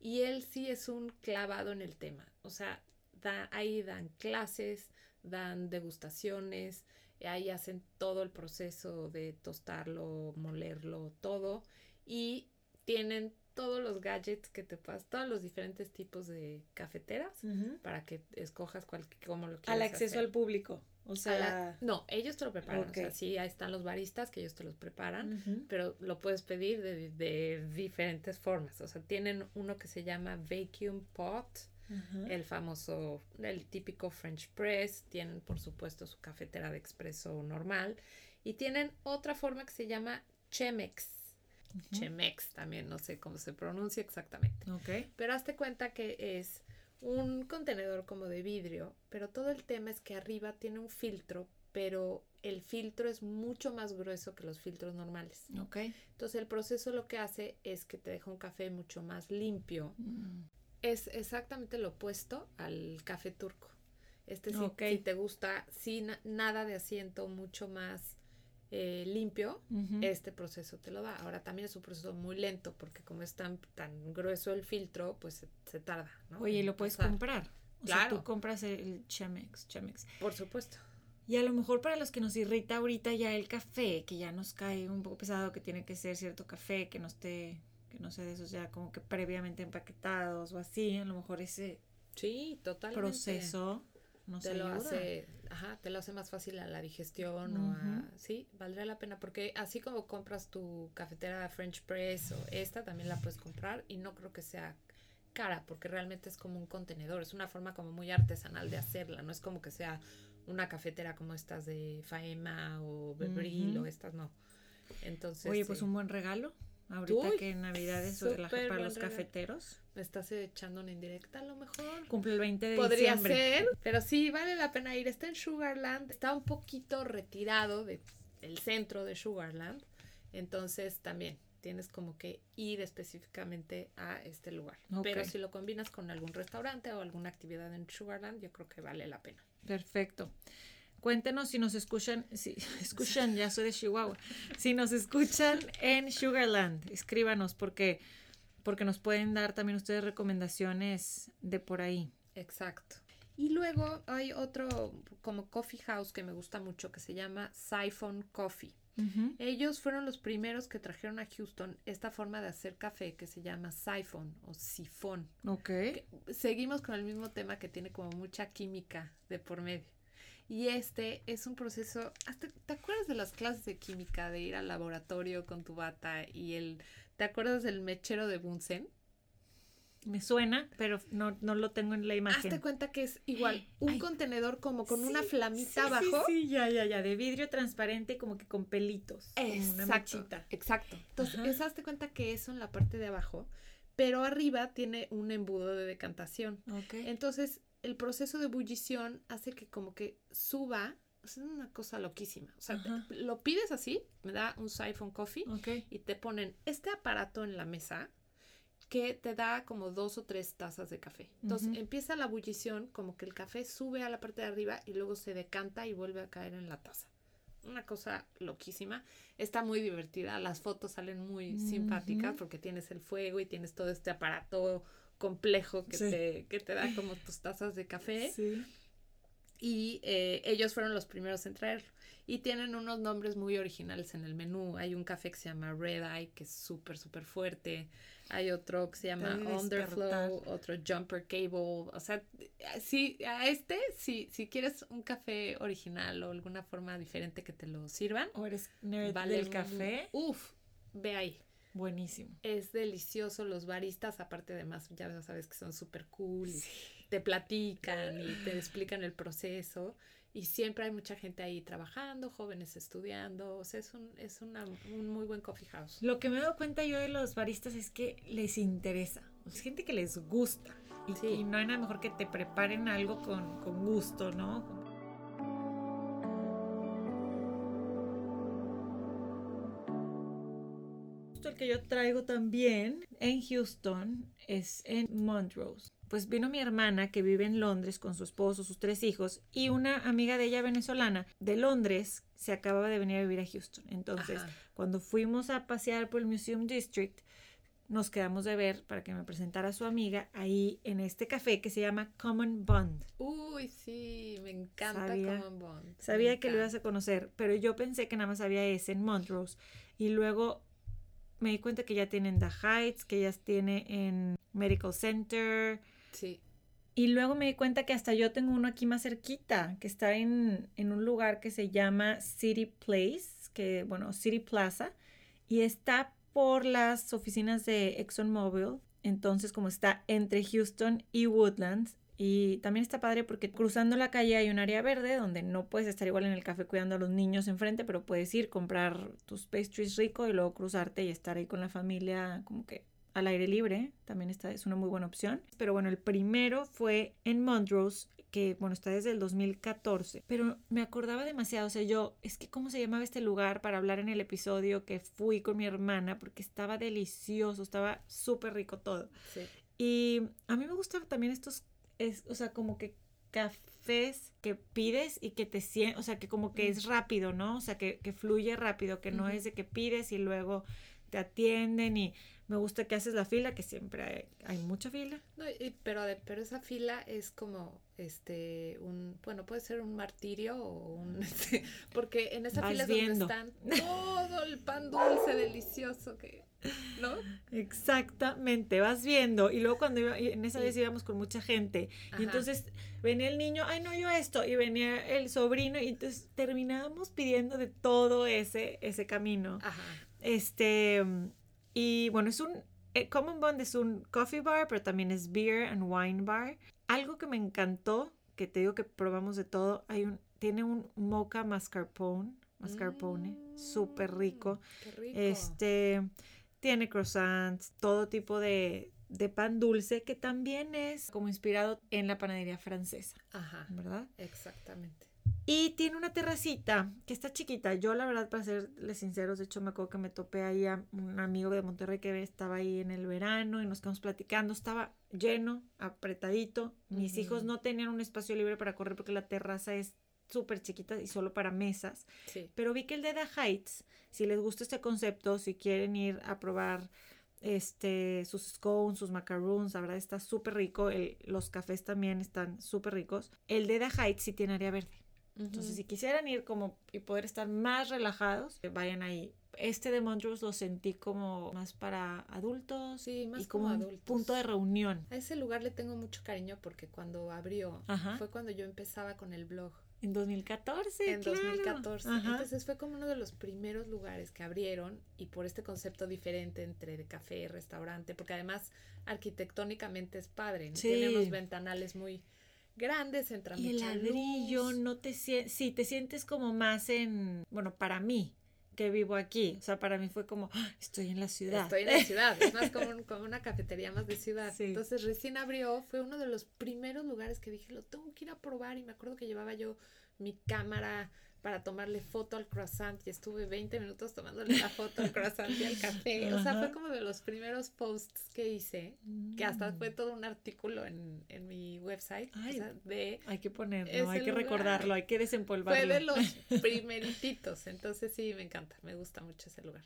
Speaker 2: y él sí es un clavado en el tema. O sea, da, ahí dan clases, dan degustaciones, ahí hacen todo el proceso de tostarlo, molerlo, todo y tienen todos los gadgets que te puedas, todos los diferentes tipos de cafeteras para que escojas cual, cómo lo quieras
Speaker 3: Al acceso al público. O sea,
Speaker 2: no, ellos te lo preparan. O sea, sí, ahí están los baristas que ellos te los preparan, pero lo puedes pedir de, de, diferentes formas. O sea, tienen uno que se llama Vacuum Pot, el famoso, el típico French Press. Tienen, por supuesto, su cafetera de expreso normal. Y tienen otra forma que se llama Chemex. Chemex también, no sé cómo se pronuncia exactamente.
Speaker 3: Okay.
Speaker 2: Pero hazte cuenta que es un contenedor como de vidrio, pero todo el tema es que arriba tiene un filtro, pero el filtro es mucho más grueso que los filtros normales.
Speaker 3: Ok.
Speaker 2: Entonces el proceso lo que hace es que te deja un café mucho más limpio. Mm. Es exactamente lo opuesto al café turco. Este sí, si te gusta sin nada de asiento, mucho más eh, limpio, este proceso te lo da. Ahora también es un proceso muy lento porque como es tan, tan grueso el filtro, pues se, tarda. ¿no?
Speaker 3: Oye, y lo puedes comprar. O claro. sea, tú compras el Chemex, Chemex.
Speaker 2: Por supuesto.
Speaker 3: Y a lo mejor para los que nos irrita ahorita ya el café, que ya nos cae un poco pesado, que tiene que ser cierto café, que no esté, que no sea de esos ya como que previamente empaquetados o así, a lo mejor ese
Speaker 2: sí, totalmente.
Speaker 3: proceso
Speaker 2: te lo hace, ajá, te lo hace más fácil a la digestión o a, sí, valdría la pena porque así como compras tu cafetera French Press o esta también la puedes comprar y no creo que sea cara porque realmente es como un contenedor, es una forma como muy artesanal de hacerla, no es como que sea una cafetera como estas de Faema o Bebril o estas no. Entonces,
Speaker 3: Oye, pues un buen regalo. Ahorita que en Navidad es para los cafeteros.
Speaker 2: Me estás echando una indirecta a lo mejor.
Speaker 3: Cumple el 20 de
Speaker 2: Podría
Speaker 3: diciembre.
Speaker 2: ser, pero sí, vale la pena ir. Está en Sugarland, está un poquito retirado del centro de Sugarland. Entonces también tienes como que ir específicamente a este lugar. Pero si lo combinas con algún restaurante o alguna actividad en Sugarland, yo creo que vale la pena.
Speaker 3: Perfecto. Cuéntenos si nos escuchan, si escuchan, ya soy de Chihuahua, si nos escuchan en Sugarland, escríbanos porque, porque nos pueden dar también ustedes recomendaciones de por ahí.
Speaker 2: Exacto. Y luego hay otro como coffee house que me gusta mucho que se llama Siphon Coffee. Ellos fueron los primeros que trajeron a Houston esta forma de hacer café que se llama siphon o sifón.
Speaker 3: Ok.
Speaker 2: seguimos con el mismo tema que tiene como mucha química de por medio. Y este es un proceso, ¿te acuerdas de las clases de química, de ir al laboratorio con tu bata y el, ¿te acuerdas del mechero de Bunsen?
Speaker 3: Me suena, pero no, no lo tengo en la imagen.
Speaker 2: Hazte cuenta que es igual, un contenedor como con una flamita abajo.
Speaker 3: Sí, sí, ya, ya, ya, de vidrio transparente como que con pelitos.
Speaker 2: Exacto, exacto. Entonces, es, hazte cuenta que eso en la parte de abajo, pero arriba tiene un embudo de decantación.
Speaker 3: Ok.
Speaker 2: Entonces, el proceso de ebullición hace que como que suba, es una cosa loquísima. O sea, lo pides así, me da un siphon coffee y te ponen este aparato en la mesa que te da como dos o tres tazas de café. Entonces empieza la ebullición, como que el café sube a la parte de arriba y luego se decanta y vuelve a caer en la taza. Una cosa loquísima. Está muy divertida. Las fotos salen muy simpáticas porque tienes el fuego y tienes todo este aparato complejo que, te, que te da como tus tazas de café. Y eh, ellos fueron los primeros en traerlo. Y tienen unos nombres muy originales en el menú. Hay un café que se llama Red Eye, que es súper, súper fuerte. Hay otro que se llama Underflow, otro Jumper Cable. O sea, si a este, si, si quieres un café original o alguna forma diferente que te lo sirvan.
Speaker 3: O eres nerd vale del café.
Speaker 2: Uf, ve ahí.
Speaker 3: Buenísimo.
Speaker 2: Es delicioso. Los baristas, aparte de más, ya sabes que son súper cool. Y te platican y te explican el proceso. Y siempre hay mucha gente ahí trabajando, jóvenes estudiando. O sea, es, un, es una, un muy buen coffee house.
Speaker 3: Lo que me he dado cuenta yo de los baristas es que les interesa. Es gente que les gusta. Y, y no hay nada mejor que te preparen algo con, con gusto, ¿no? Que yo traigo también en Houston es en Montrose. Pues vino mi hermana que vive en Londres con su esposo, sus tres hijos y una amiga de ella venezolana de Londres se acababa de venir a vivir a Houston. Entonces, cuando fuimos a pasear por el Museum District, nos quedamos de ver para que me presentara a su amiga ahí en este café que se llama Common Bond.
Speaker 2: Uy, sí, me encanta Common Bond.
Speaker 3: Sabía que lo ibas a conocer, pero yo pensé que nada más había ese en Montrose y luego me di cuenta que ya tienen The Heights, que ya tiene en Medical Center.
Speaker 2: Sí.
Speaker 3: Y luego me di cuenta que hasta yo tengo uno aquí más cerquita, que está en, en un lugar que se llama City Place, que bueno, City Plaza, y está por las oficinas de ExxonMobil. Entonces, como está entre Houston y Woodlands, y también está padre porque cruzando la calle hay un área verde donde no puedes estar igual en el café cuidando a los niños enfrente, pero puedes ir, comprar tus pastries rico y luego cruzarte y estar ahí con la familia como que al aire libre. También está, es una muy buena opción. Pero bueno, el primero fue en Montrose, que bueno, está desde el 2014. Pero me acordaba demasiado, o sea, yo, es que cómo se llamaba este lugar para hablar en el episodio que fui con mi hermana, porque estaba delicioso, estaba súper rico todo.
Speaker 2: Sí.
Speaker 3: Y a mí me gustan también estos es, o sea, como que cafés que pides y que te sientes, o sea, que como que es rápido, ¿no? O sea, que, que fluye rápido, que no es de que pides y luego te atienden y me gusta que haces la fila, que siempre hay, mucha fila.
Speaker 2: No, y, pero, pero esa fila es como, este, un, bueno, puede ser un martirio o un, este, porque en esa fila es donde están todo el pan dulce delicioso que ¿no?
Speaker 3: Exactamente, vas viendo. Y luego cuando iba, en esa vez íbamos con mucha gente. Y entonces venía el niño, ay, no, yo esto. Y venía el sobrino. Y entonces terminábamos pidiendo de todo ese, ese camino. Este, y bueno, es un, eh, Common Bond es un coffee bar, pero también es beer and wine bar. Algo que me encantó, que te digo que probamos de todo, hay un, tiene un mocha mascarpone, mascarpone, mm, súper rico.
Speaker 2: rico.
Speaker 3: Este, tiene croissants, todo tipo de, pan dulce que también es como inspirado en la panadería francesa.
Speaker 2: Ajá.
Speaker 3: ¿Verdad?
Speaker 2: Exactamente.
Speaker 3: Y tiene una terracita que está chiquita. Yo, la verdad, para serles sinceros, de hecho, me acuerdo que me topé ahí a un amigo de Monterrey que estaba ahí en el verano y nos quedamos platicando. Estaba lleno, apretadito. Mis hijos no tenían un espacio libre para correr porque la terraza es súper chiquita y solo para mesas.
Speaker 2: Sí.
Speaker 3: Pero vi que el de The Heights si les gusta este concepto, si quieren ir a probar este, sus scones, sus macaroons, la verdad está súper rico. los cafés también están súper ricos. El de The Heights sí tiene área verde. Entonces, si quisieran ir como y poder estar más relajados, vayan ahí. Este de Montrose lo sentí como más para adultos.
Speaker 2: Sí, más
Speaker 3: y como,
Speaker 2: adultos.
Speaker 3: punto de reunión.
Speaker 2: A ese lugar le tengo mucho cariño porque cuando abrió fue cuando yo empezaba con el blog.
Speaker 3: En 2014.
Speaker 2: En 2014. Entonces fue como uno de los primeros lugares que abrieron y por este concepto diferente entre de café y restaurante, porque además arquitectónicamente es padre, tiene unos ventanales muy grandes, entra
Speaker 3: y el ladrillo, no te sientes, sí, te sientes como más en, bueno, para mí, que vivo aquí. O sea, para mí fue como, ¡Ah! estoy en la ciudad.
Speaker 2: Estoy en la ciudad, es más como, como una cafetería más de ciudad. Entonces recién abrió, fue uno de los primeros lugares que dije, lo tengo que ir a probar y me acuerdo que llevaba yo mi cámara para tomarle foto al croissant y estuve 20 minutos tomándole la foto al croissant y al café. O sea, fue como de los primeros posts que hice, que hasta fue mm. todo un artículo en, en mi website. de
Speaker 3: hay que ponerlo, hay que recordarlo, hay que desempolvarlo.
Speaker 2: Fue de los primeritos, entonces sí, me encanta, me gusta mucho ese lugar.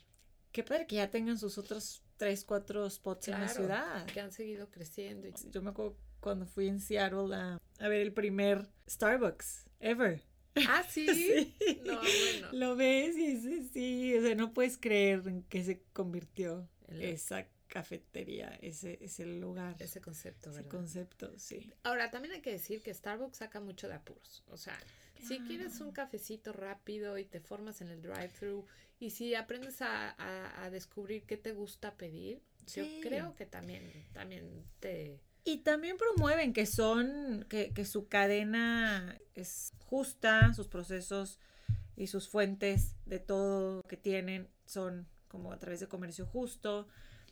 Speaker 3: Qué padre que ya tengan sus otros tres, cuatro spots en la ciudad.
Speaker 2: Que han seguido creciendo.
Speaker 3: Yo me acuerdo cuando fui en Seattle a, a ver el primer Starbucks ever.
Speaker 2: Ah, sí. No, bueno.
Speaker 3: Lo ves y dices, sí, o sea, no puedes creer en que se convirtió esa cafetería, ese, ese lugar.
Speaker 2: Ese concepto,
Speaker 3: Ese concepto, sí.
Speaker 2: Ahora, también hay que decir que Starbucks saca mucho de apuros. O sea, si quieres un cafecito rápido y te formas en el drive-thru y si aprendes a, a, descubrir qué te gusta pedir, yo creo que también, también te
Speaker 3: y también promueven que son, que, que su cadena es justa, sus procesos y sus fuentes de todo que tienen son como a través de comercio justo.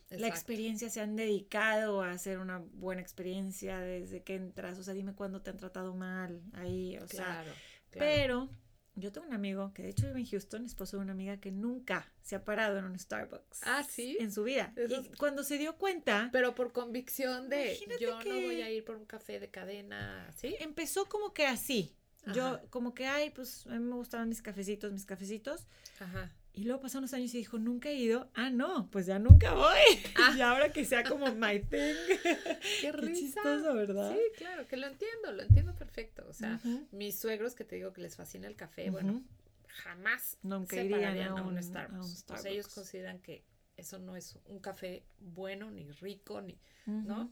Speaker 3: La experiencia se han dedicado a hacer una buena experiencia desde que entras. O sea, dime cuándo te han tratado mal ahí. O sea, pero yo tengo un amigo que de hecho vive en Houston, esposo de una amiga que nunca se ha parado en un Starbucks.
Speaker 2: Ah, sí.
Speaker 3: En su vida. Y cuando se dio cuenta.
Speaker 2: Pero por convicción de yo no voy a ir por un café de cadena, ¿sí?
Speaker 3: Empezó como que así. Yo, como que, ay, pues a mí me gustaban mis cafecitos, mis cafecitos.
Speaker 2: Ajá.
Speaker 3: Y luego pasaron unos años y dijo, nunca he ido. Ah, no, pues ya nunca voy. Ah. y ahora que sea como my thing.
Speaker 2: Qué, Qué
Speaker 3: chistoso, ¿verdad?
Speaker 2: Sí, claro, que lo entiendo, lo entiendo perfecto. O sea, mis suegros que te digo que les fascina el café, bueno, jamás
Speaker 3: nunca irían a,
Speaker 2: un, Starbucks. O sea, ellos consideran que eso no es un café bueno, ni rico, ni, ¿no?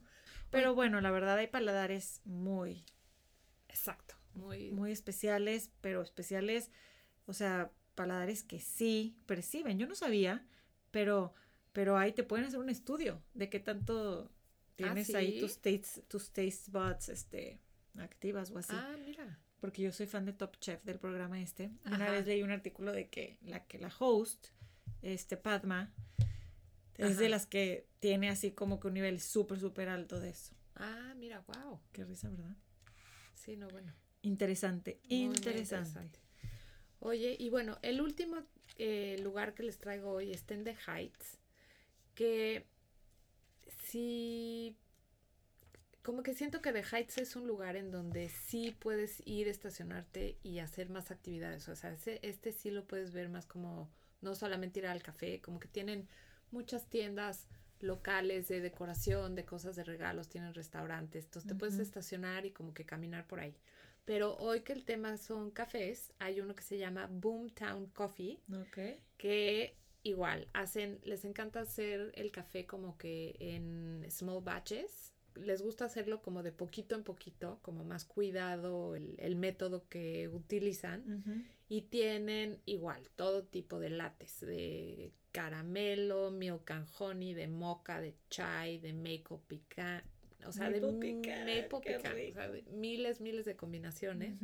Speaker 3: Pero bueno, la verdad hay paladares muy...
Speaker 2: Exacto. Muy...
Speaker 3: Muy especiales, pero especiales, o sea, paladares que sí perciben. Yo no sabía, pero, pero ahí te pueden hacer un estudio de qué tanto tienes ahí tus taste, tus taste buds este, activas o así.
Speaker 2: Ah, mira.
Speaker 3: Porque yo soy fan de Top Chef del programa este. Una vez leí un artículo de que la que la host, este Padma, es de las que tiene así como que un nivel súper, súper alto de eso.
Speaker 2: Ah, mira, wow.
Speaker 3: Qué risa, ¿verdad?
Speaker 2: Sí, no, bueno.
Speaker 3: Interesante, interesante.
Speaker 2: Oye, y bueno, el último eh, lugar que les traigo hoy está en The Heights, que sí, como que siento que The Heights es un lugar en donde sí puedes ir, estacionarte y hacer más actividades. O sea, este sí lo puedes ver más como no solamente ir al café, como que tienen muchas tiendas locales de decoración, de cosas de regalos, tienen restaurantes, entonces te puedes estacionar y como que caminar por ahí. Pero hoy que el tema son cafés, hay uno que se llama Boomtown Coffee, que igual hacen, les encanta hacer el café como que en small batches. Les gusta hacerlo como de poquito en poquito, como más cuidado el, el método que utilizan. Y tienen igual todo tipo de lates, de caramelo, milk and honey, de mocha, de chai, de maple pecan, o sea, de maple pecan, miles, miles de combinaciones.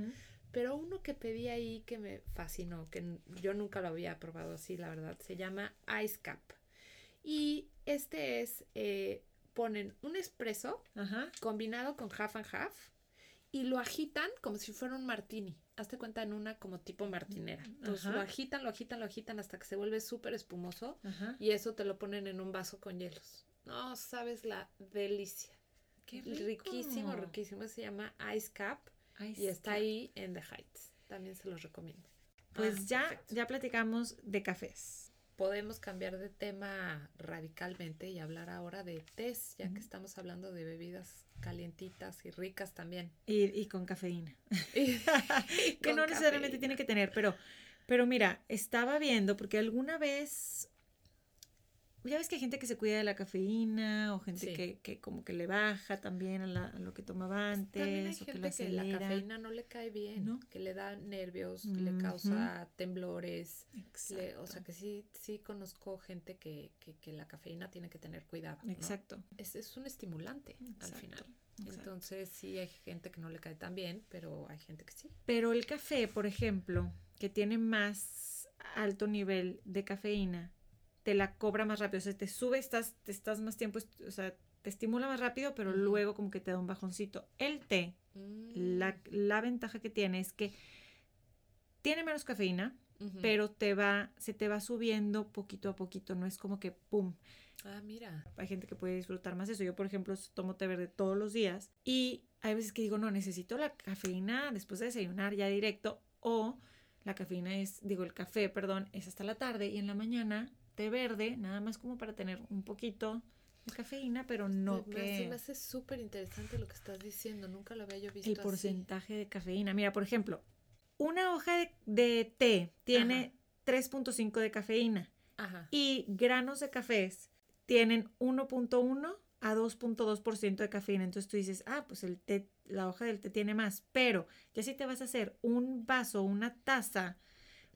Speaker 2: Pero uno que pedí ahí que me fascinó, que yo nunca lo había probado así, la verdad, se llama Ice Cap. Y este es, eh, ponen un espresso combinado con half and half y lo agitan como si fuera un martini hazte cuenta en una como tipo martinera. Entonces lo agitan, lo agitan, lo agitan hasta que se vuelve súper espumoso y eso te lo ponen en un vaso con hielos. No sabes la delicia. Qué Riquísimo, riquísimo. Se llama Ice Cap y está ahí en The Heights. También se los recomiendo.
Speaker 3: Pues ah, ya, ya platicamos de cafés
Speaker 2: podemos cambiar de tema radicalmente y hablar ahora de tés, ya que estamos hablando de bebidas calientitas y ricas también.
Speaker 3: Y, con cafeína. que no necesariamente tiene que tener, pero, pero mira, estaba viendo, porque alguna vez ya ves que hay gente que se cuida de la cafeína o gente que, como que le baja también a, lo que tomaba antes.
Speaker 2: También hay gente que, la cafeína no le cae bien, que le da nervios, le causa temblores. o sea que sí, sí conozco gente que, la cafeína tiene que tener cuidado.
Speaker 3: Exacto.
Speaker 2: Es, es un estimulante al final. Entonces sí hay gente que no le cae tan bien, pero hay gente que sí.
Speaker 3: Pero el café, por ejemplo, que tiene más alto nivel de cafeína, te la cobra más rápido. O sea, te sube, estás, te estás más tiempo, o sea, te estimula más rápido, pero luego como que te da un bajoncito. El té, la, mm. la, ventaja que tiene es que tiene menos cafeína, pero te va, se te va subiendo poquito a poquito, no es como que pum.
Speaker 2: Ah, mira.
Speaker 3: Hay gente que puede disfrutar más eso. Yo, por ejemplo, tomo té verde todos los días y hay veces que digo, no, necesito la cafeína después de desayunar ya directo o la cafeína es, digo, el café, perdón, es hasta la tarde y en la mañana verde, nada más como para tener un poquito de cafeína, pero no que...
Speaker 2: Me hace súper interesante lo que estás diciendo, nunca lo había yo visto
Speaker 3: El porcentaje de cafeína. Mira, por ejemplo, una hoja de, té tiene 3.5 de cafeína y granos de cafés tienen 1.1 a 2.2% de cafeína. Entonces tú dices, ah, pues el té, la hoja del té tiene más, pero ya si te vas a hacer un vaso, una taza,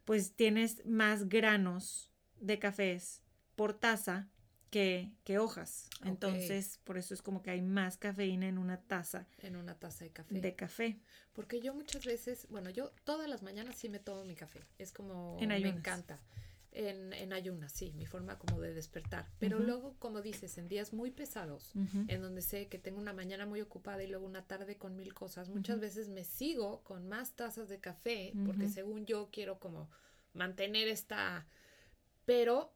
Speaker 3: pues tienes más granos de cafés por taza que, que hojas. Entonces, por eso es como que hay más cafeína en una taza.
Speaker 2: En una taza de café.
Speaker 3: De café.
Speaker 2: Porque yo muchas veces, bueno, yo todas las mañanas sí me tomo mi café. Es como en me encanta. En, en, ayunas, sí, mi forma como de despertar. Pero luego, como dices, en días muy pesados, en donde sé que tengo una mañana muy ocupada y luego una tarde con mil cosas, muchas veces me sigo con más tazas de café, porque según yo quiero como mantener esta pero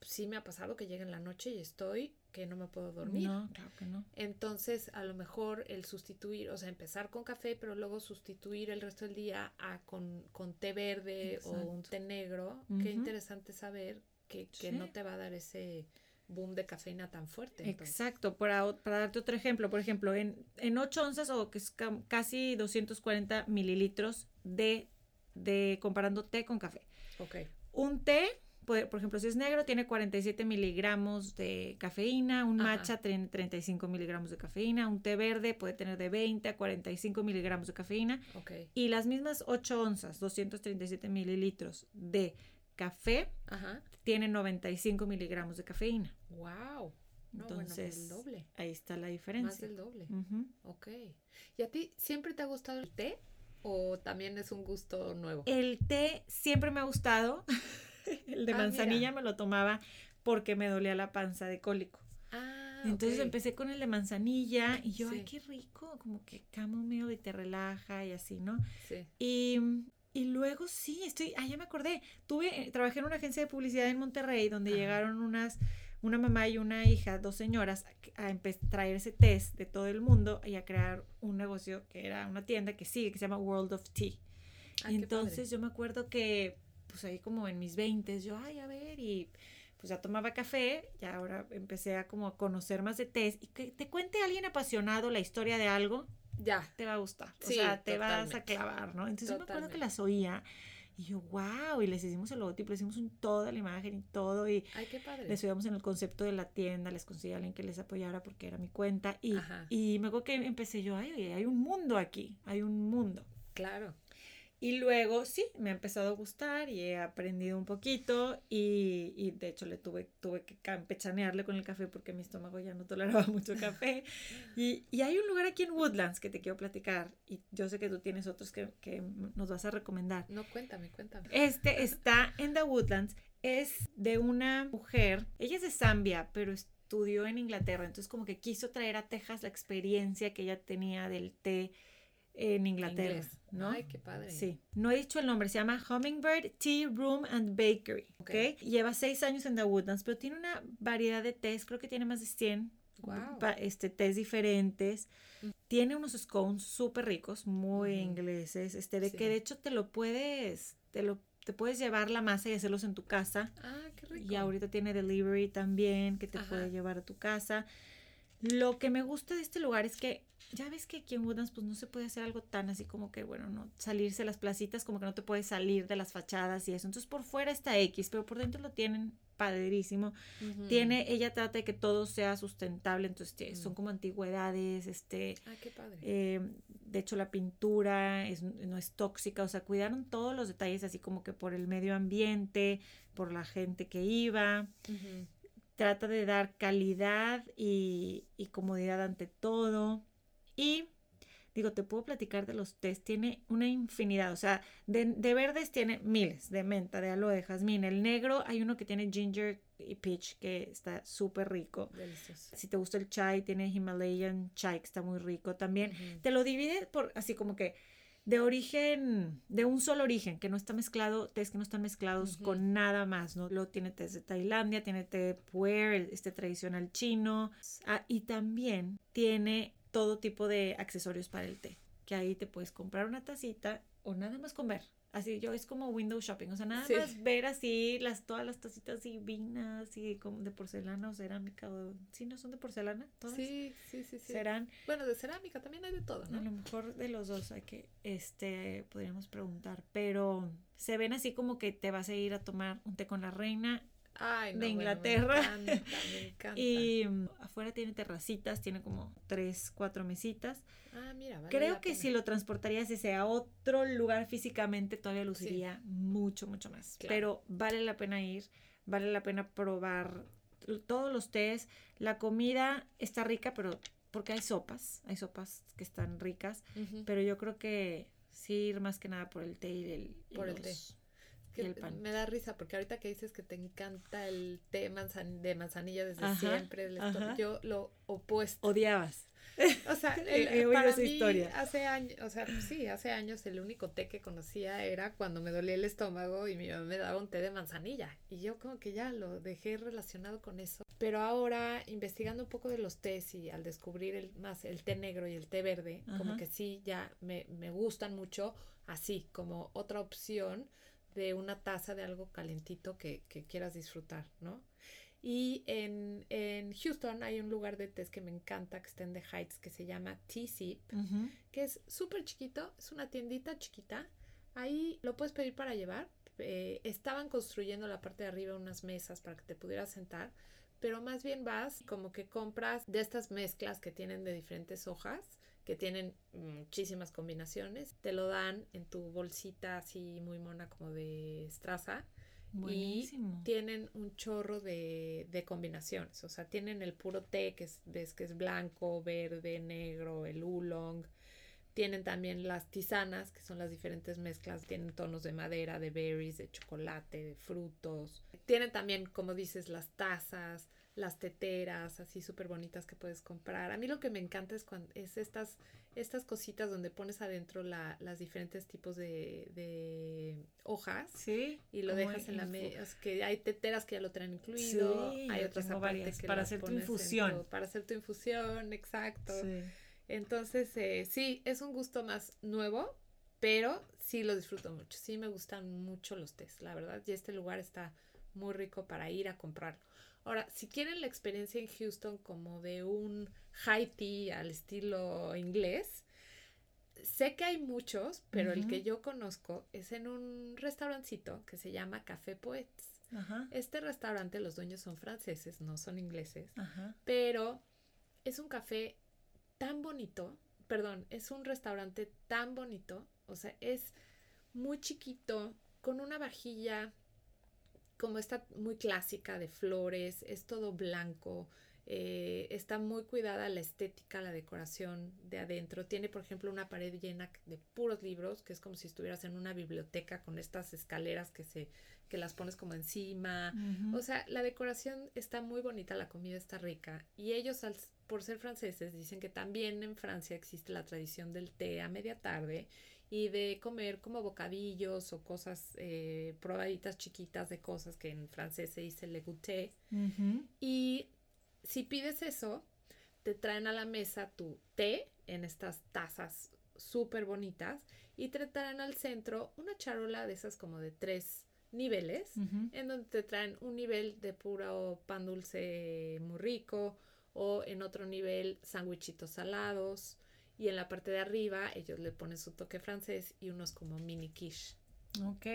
Speaker 2: sí me ha pasado que llega en la noche y estoy que no me puedo dormir.
Speaker 3: No, claro que no.
Speaker 2: Entonces, a lo mejor el sustituir, o sea, empezar con café, pero luego sustituir el resto del día a con, con té verde o un té negro. Qué interesante saber que, que no te va a dar ese boom de cafeína tan fuerte.
Speaker 3: Exacto. Para, para darte otro ejemplo, por ejemplo, en, en 8 onzas o que es casi 240 mililitros de, de comparando té con café.
Speaker 2: Ok.
Speaker 3: Un té por, ejemplo, si es negro, tiene 47 miligramos de cafeína, un matcha tiene 35 miligramos de cafeína, un té verde puede tener de 20 a 45 miligramos de cafeína. Y las mismas 8 onzas, 237 mililitros de café, tienen 95 miligramos de cafeína.
Speaker 2: ¡Wow!
Speaker 3: Entonces, el doble. ahí está la diferencia. Más
Speaker 2: del doble. Ok. ¿Y a ti siempre te ha gustado el té o también es un gusto nuevo?
Speaker 3: El té siempre me ha gustado. el de ah, manzanilla me lo tomaba porque me dolía la panza de cólico. Ah, Entonces empecé con el de manzanilla y yo, ay, qué rico, como que camomile y te relaja y así, ¿no? Sí. Y, y luego sí, estoy, ah, ya me acordé, tuve, trabajé en una agencia de publicidad en Monterrey donde llegaron unas, una mamá y una hija, dos señoras, a, a traerse test de todo el mundo y a crear un negocio que era una tienda que sigue, que se llama World of Tea. Ah, entonces yo me acuerdo que pues ahí como en mis 20, yo, ay, a ver, y pues ya tomaba café, y ahora empecé a como a conocer más de test, y que te cuente alguien apasionado la historia de algo, ya, te va a gustar, o sea, te vas a clavar, ¿no? Entonces yo me acuerdo que las oía, y yo, wow, y les hicimos el logotipo, les hicimos un, toda la imagen y todo, y
Speaker 2: Ay, qué padre.
Speaker 3: les subíamos en el concepto de la tienda, les conseguí a alguien que les apoyara porque era mi cuenta, y, y me acuerdo que empecé yo, ay, hay un mundo aquí, hay un mundo.
Speaker 2: Claro.
Speaker 3: Y luego sí, me ha empezado a gustar y he aprendido un poquito y, y, de hecho le tuve, tuve que campechanearle con el café porque mi estómago ya no toleraba mucho café. Y, y, hay un lugar aquí en Woodlands que te quiero platicar y yo sé que tú tienes otros que, que nos vas a recomendar.
Speaker 2: No, cuéntame, cuéntame.
Speaker 3: Este está en The Woodlands, es de una mujer, ella es de Zambia, pero estudió en Inglaterra, entonces como que quiso traer a Texas la experiencia que ella tenía del té en Inglaterra, ¿no?
Speaker 2: Ay, qué padre.
Speaker 3: Sí. No he dicho el nombre, se llama Hummingbird Tea Room and Bakery, ¿ok? Lleva seis años en The Woodlands, pero tiene una variedad de tés, creo que tiene más de 100 wow. este, tés diferentes. Mm. Tiene unos scones súper ricos, muy ingleses, este, de que de hecho te lo puedes, te lo te puedes llevar la masa y hacerlos en tu casa.
Speaker 2: Ah, qué rico.
Speaker 3: Y ahorita tiene delivery también que te puede llevar a tu casa. Lo que me gusta de este lugar es que ya ves que aquí en Woodlands pues no se puede hacer algo tan así como que, bueno, no salirse las placitas, como que no te puedes salir de las fachadas y eso. Entonces por fuera está X, pero por dentro lo tienen padrísimo. Tiene, ella trata de que todo sea sustentable, entonces son como antigüedades, este...
Speaker 2: Ah, qué padre.
Speaker 3: Eh, de hecho la pintura es, no es tóxica, o sea, cuidaron todos los detalles así como que por el medio ambiente, por la gente que iba trata de dar calidad y, comodidad ante todo. Y digo, te puedo platicar de los test, tiene una infinidad, o sea, de, verdes tiene miles, de menta, de aloe, de jazmín. El negro hay uno que tiene ginger y peach, que está súper rico.
Speaker 2: Delicioso.
Speaker 3: Si te gusta el chai, tiene Himalayan chai, que está muy rico también. Te lo divide por así como que de origen, de un solo origen, que no está mezclado, test que no están mezclados con nada más, ¿no? Lo tiene test de Tailandia, tiene té puer, este tradicional chino, ah, y también tiene todo tipo de accesorios para el té, que ahí te puedes comprar una tacita o nada más comer. Así yo es como window shopping, o sea, nada más ver así las todas las tacitas divinas y como de porcelana o cerámica o sí no son de porcelana, todas.
Speaker 2: Sí, sí, sí, sí.
Speaker 3: Serán
Speaker 2: Bueno, de cerámica también hay de todo, ¿no?
Speaker 3: A lo mejor de los dos hay que este podríamos preguntar, pero se ven así como que te vas a ir a tomar un té con la reina de Inglaterra.
Speaker 2: me encanta, me encanta.
Speaker 3: y mm, afuera tiene terracitas, tiene como tres, cuatro mesitas.
Speaker 2: Ah, mira, vale
Speaker 3: Creo que si lo transportarías ese a otro lugar físicamente todavía luciría mucho, mucho más. Pero vale la pena ir, vale la pena probar todos los tés. La comida está rica, pero porque hay sopas, hay sopas que están ricas, pero yo creo que sí ir más que nada por el té y, del,
Speaker 2: por el té me da risa porque ahorita que dices que te encanta el té de manzanilla desde siempre, yo lo opuesto.
Speaker 3: Odiabas.
Speaker 2: O sea, el, para mí, historia. hace años, o sea, sí, hace años el único té que conocía era cuando me dolía el estómago y mi mamá me daba un té de manzanilla y yo como que ya lo dejé relacionado con eso. Pero ahora investigando un poco de los tés y al descubrir el, más el té negro y el té verde, como que sí ya me, me gustan mucho así como otra opción de una taza de algo calentito que, quieras disfrutar, ¿no? Y en, Houston hay un lugar de té que me encanta, que está en The Heights, que se llama Tea Sip, que es súper chiquito, es una tiendita chiquita. Ahí lo puedes pedir para llevar, eh, estaban construyendo la parte de arriba unas mesas para que te pudieras sentar, pero más bien vas como que compras de estas mezclas que tienen de diferentes hojas que tienen muchísimas combinaciones, te lo dan en tu bolsita así muy mona como de estraza Buenísimo. Y tienen un chorro de, de, combinaciones. O sea, tienen el puro té, que es, ves que es blanco, verde, negro, el oolong. Tienen también las tisanas, que son las diferentes mezclas. Tienen tonos de madera, de berries, de chocolate, de frutos. Tienen también, como dices, las tazas, las teteras, así súper bonitas que puedes comprar. A mí lo que me encanta es, cuando, es estas estas cositas donde pones adentro la, las diferentes tipos de, de hojas
Speaker 3: sí
Speaker 2: y lo dejas en la mesa que hay teteras que ya lo traen incluido hay otras
Speaker 3: varias para hacer tu infusión.
Speaker 2: para hacer tu infusión exacto. Entonces eh, sí es un gusto más nuevo pero sí lo disfruto mucho. Sí me gustan mucho los tés la verdad y este lugar está muy rico para ir a comprarlo ahora si quieren la experiencia en Houston como de un high tea al estilo inglés. Sé que hay muchos, pero el que yo conozco es en un restaurancito que se llama Café Poets. Este restaurante, los dueños son franceses, no son ingleses, pero es un café tan bonito, perdón, es un restaurante tan bonito, o sea, es muy chiquito, con una vajilla como esta muy clásica de flores, es todo blanco, eh, está muy cuidada la estética, la decoración de adentro. Tiene, por ejemplo, una pared llena de puros libros, que es como si estuvieras en una biblioteca con estas escaleras que se que las pones como encima. O sea, la decoración está muy bonita, la comida está rica. Y ellos, al, por ser franceses, dicen que también en Francia existe la tradición del té a media tarde y de comer como bocadillos o cosas, eh, probaditas chiquitas de cosas que en francés se dice le goûter. Y si pides eso, te traen a la mesa tu té en estas tazas súper bonitas y te traen al centro una charola de esas como de tres niveles, en donde te traen un nivel de puro pan dulce muy rico o en otro nivel sándwichitos salados y en la parte de arriba ellos le ponen su toque francés y unos como mini quiche.
Speaker 3: Ok.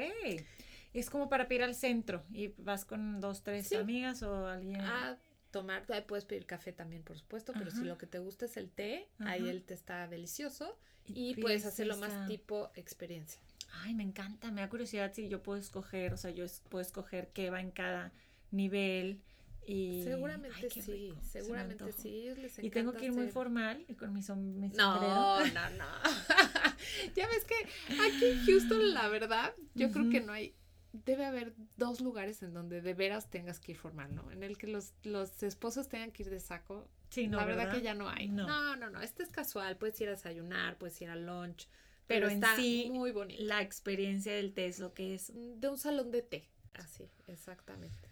Speaker 3: Es como para ir al centro y vas con dos, tres amigas o alguien.
Speaker 2: Ah, tomar, puedes pedir café también, por supuesto, pero si lo que te gusta es el té, ahí el té está delicioso y, puedes hacerlo más tipo experiencia.
Speaker 3: Ay, me encanta, me da curiosidad si yo puedo escoger, o sea, yo puedo escoger qué va en cada nivel. Y...
Speaker 2: Seguramente sí, seguramente sí.
Speaker 3: y tengo que ir muy formal y con mis, mis
Speaker 2: No, no, no. ya ves que aquí en Houston, la verdad, yo creo que no hay debe haber dos lugares en donde de veras tengas que ir formal, ¿no? En el que los, los esposos tengan que ir de saco. Sí, no, la verdad, que ya no hay. No. no, no, Este es casual. Puedes ir a desayunar, puedes ir al lunch. Pero, está muy bonito.
Speaker 3: La experiencia del té es lo que es.
Speaker 2: De un salón de té. Así, exactamente.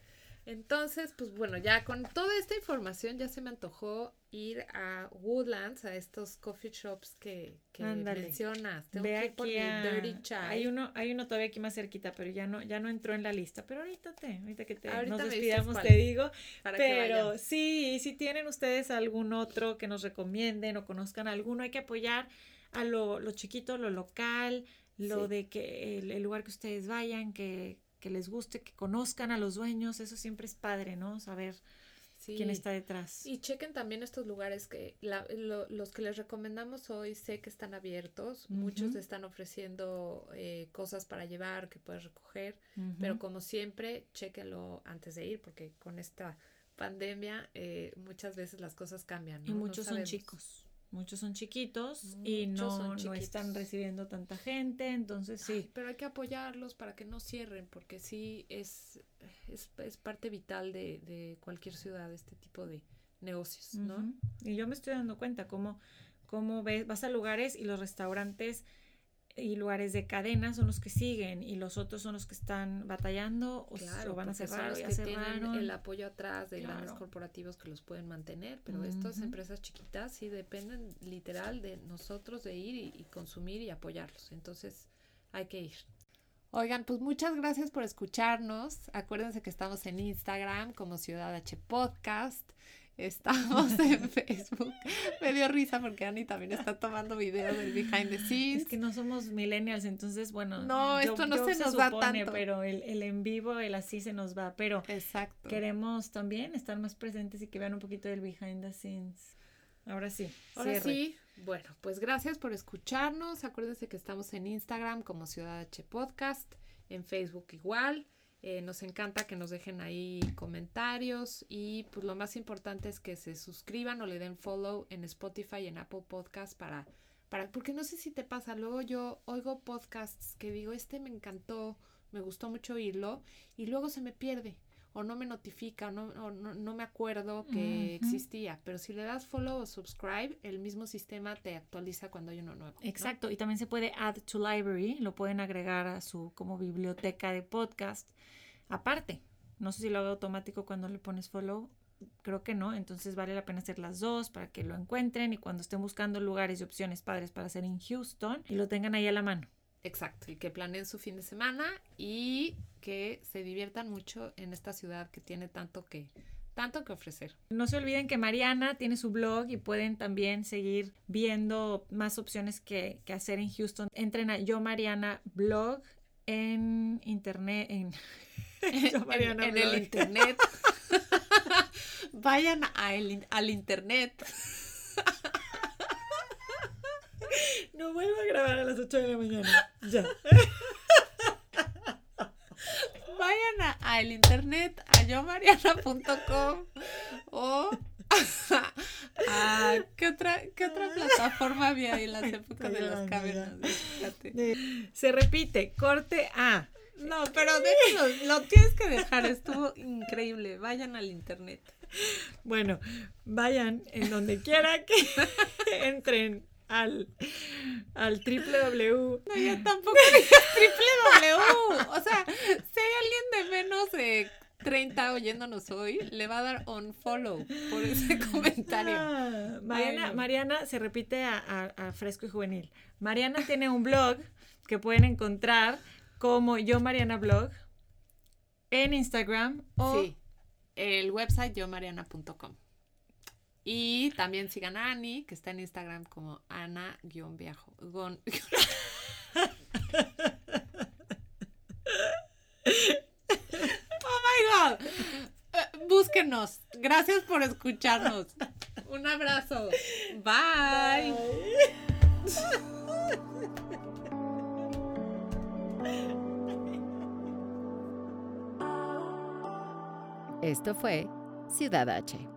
Speaker 2: Entonces, pues bueno, ya con toda esta información ya se me antojó ir a Woodlands, a estos coffee shops que, que mencionas.
Speaker 3: Tengo Ve aquí Dirty Chai. Hay uno, hay uno todavía aquí más cerquita, pero ya no, ya no entró en la lista. Pero ahorita te, ahorita que te nos despidamos te digo. pero sí, si tienen ustedes algún otro que nos recomienden o conozcan alguno, hay que apoyar a lo, lo chiquito, lo local, lo de que el lugar que ustedes vayan, que que les guste, que conozcan a los dueños, eso siempre es padre, ¿no? Saber quién está detrás.
Speaker 2: Y chequen también estos lugares que los que les recomendamos hoy sé que están abiertos, muchos están ofreciendo eh, cosas para llevar que puedes recoger, pero como siempre, chequenlo antes de ir porque con esta pandemia eh, muchas veces las cosas cambian.
Speaker 3: Y muchos son chicos. Muchos son chiquitos y no, no están recibiendo tanta gente, entonces sí.
Speaker 2: pero hay que apoyarlos para que no cierren, porque sí es, es, es parte vital de, de, cualquier ciudad este tipo de negocios, ¿no?
Speaker 3: Y yo me estoy dando cuenta cómo, cómo ves, vas a lugares y los restaurantes y lugares de cadena son los que siguen y los otros son los que están batallando o, van a cerrar
Speaker 2: los que tienen el apoyo atrás de grandes corporativos que los pueden mantener, pero estas empresas chiquitas sí dependen literal de nosotros de ir y, y, consumir y apoyarlos. Entonces hay que ir. Oigan, pues muchas gracias por escucharnos. Acuérdense que estamos en Instagram como Ciudad H Podcast. Estamos en Facebook. Me dio risa porque Ani también está tomando videos del behind the scenes.
Speaker 3: Es que no somos millennials, entonces, bueno.
Speaker 2: No, esto no se nos va tanto.
Speaker 3: Pero el, el, en vivo, el así se nos va. Pero Exacto. queremos también estar más presentes y que vean un poquito del behind the scenes. Ahora sí.
Speaker 2: Ahora sí. Bueno, pues gracias por escucharnos. Acuérdense que estamos en Instagram como Ciudad H Podcast, en Facebook igual. Eh, nos encanta que nos dejen ahí comentarios y pues lo más importante es que se suscriban o le den follow en Spotify y en Apple Podcast para, para, porque no sé si te pasa, luego yo oigo podcasts que digo, este me encantó, me gustó mucho oírlo y luego se me pierde o no me notifica no, o no, no, me acuerdo que existía. Pero si le das follow o subscribe, el mismo sistema te actualiza cuando hay uno nuevo.
Speaker 3: Exacto, y también se puede add to library, lo pueden agregar a su como biblioteca de podcast. Aparte, no sé si lo hago automático cuando le pones follow, creo que no, entonces vale la pena hacer las dos para que lo encuentren y cuando estén buscando lugares y opciones padres para hacer en Houston y lo tengan ahí a la mano.
Speaker 2: Exacto, y que planeen su fin de semana y que se diviertan mucho en esta ciudad que tiene tanto que tanto que ofrecer.
Speaker 3: No se olviden que Mariana tiene su blog y pueden también seguir viendo más opciones que, que hacer en Houston. Entren a Yo Mariana Blog en internet, en
Speaker 2: en, el internet. Vayan al internet.
Speaker 3: No vuelvo a grabar a las 8 de la mañana. Ya.
Speaker 2: Vayan al internet, a yomariana.com o ¿qué, otra, ¿Qué otra plataforma había en las épocas de las cavernas?
Speaker 3: Se repite, corte A.
Speaker 2: No, pero déjalo, lo tienes que dejar, estuvo increíble. Vayan al internet.
Speaker 3: Bueno, vayan en donde quiera que entren al, al triple W.
Speaker 2: No, yo tampoco triple W. O sea, si hay alguien de menos de 30 oyéndonos hoy, le va a dar un follow por ese comentario. Ah,
Speaker 3: Mariana, Mariana se repite a, a, Fresco y Juvenil. Mariana tiene un blog que pueden encontrar como yo Mariana Blog en Instagram o sí,
Speaker 2: el website yomariana.com. Y también sigan a Ani, que está en Instagram como Ana-Viajo. oh my God. Eh, búsquenos. Gracias por escucharnos. Un abrazo. Bye.
Speaker 4: Esto fue Ciudad H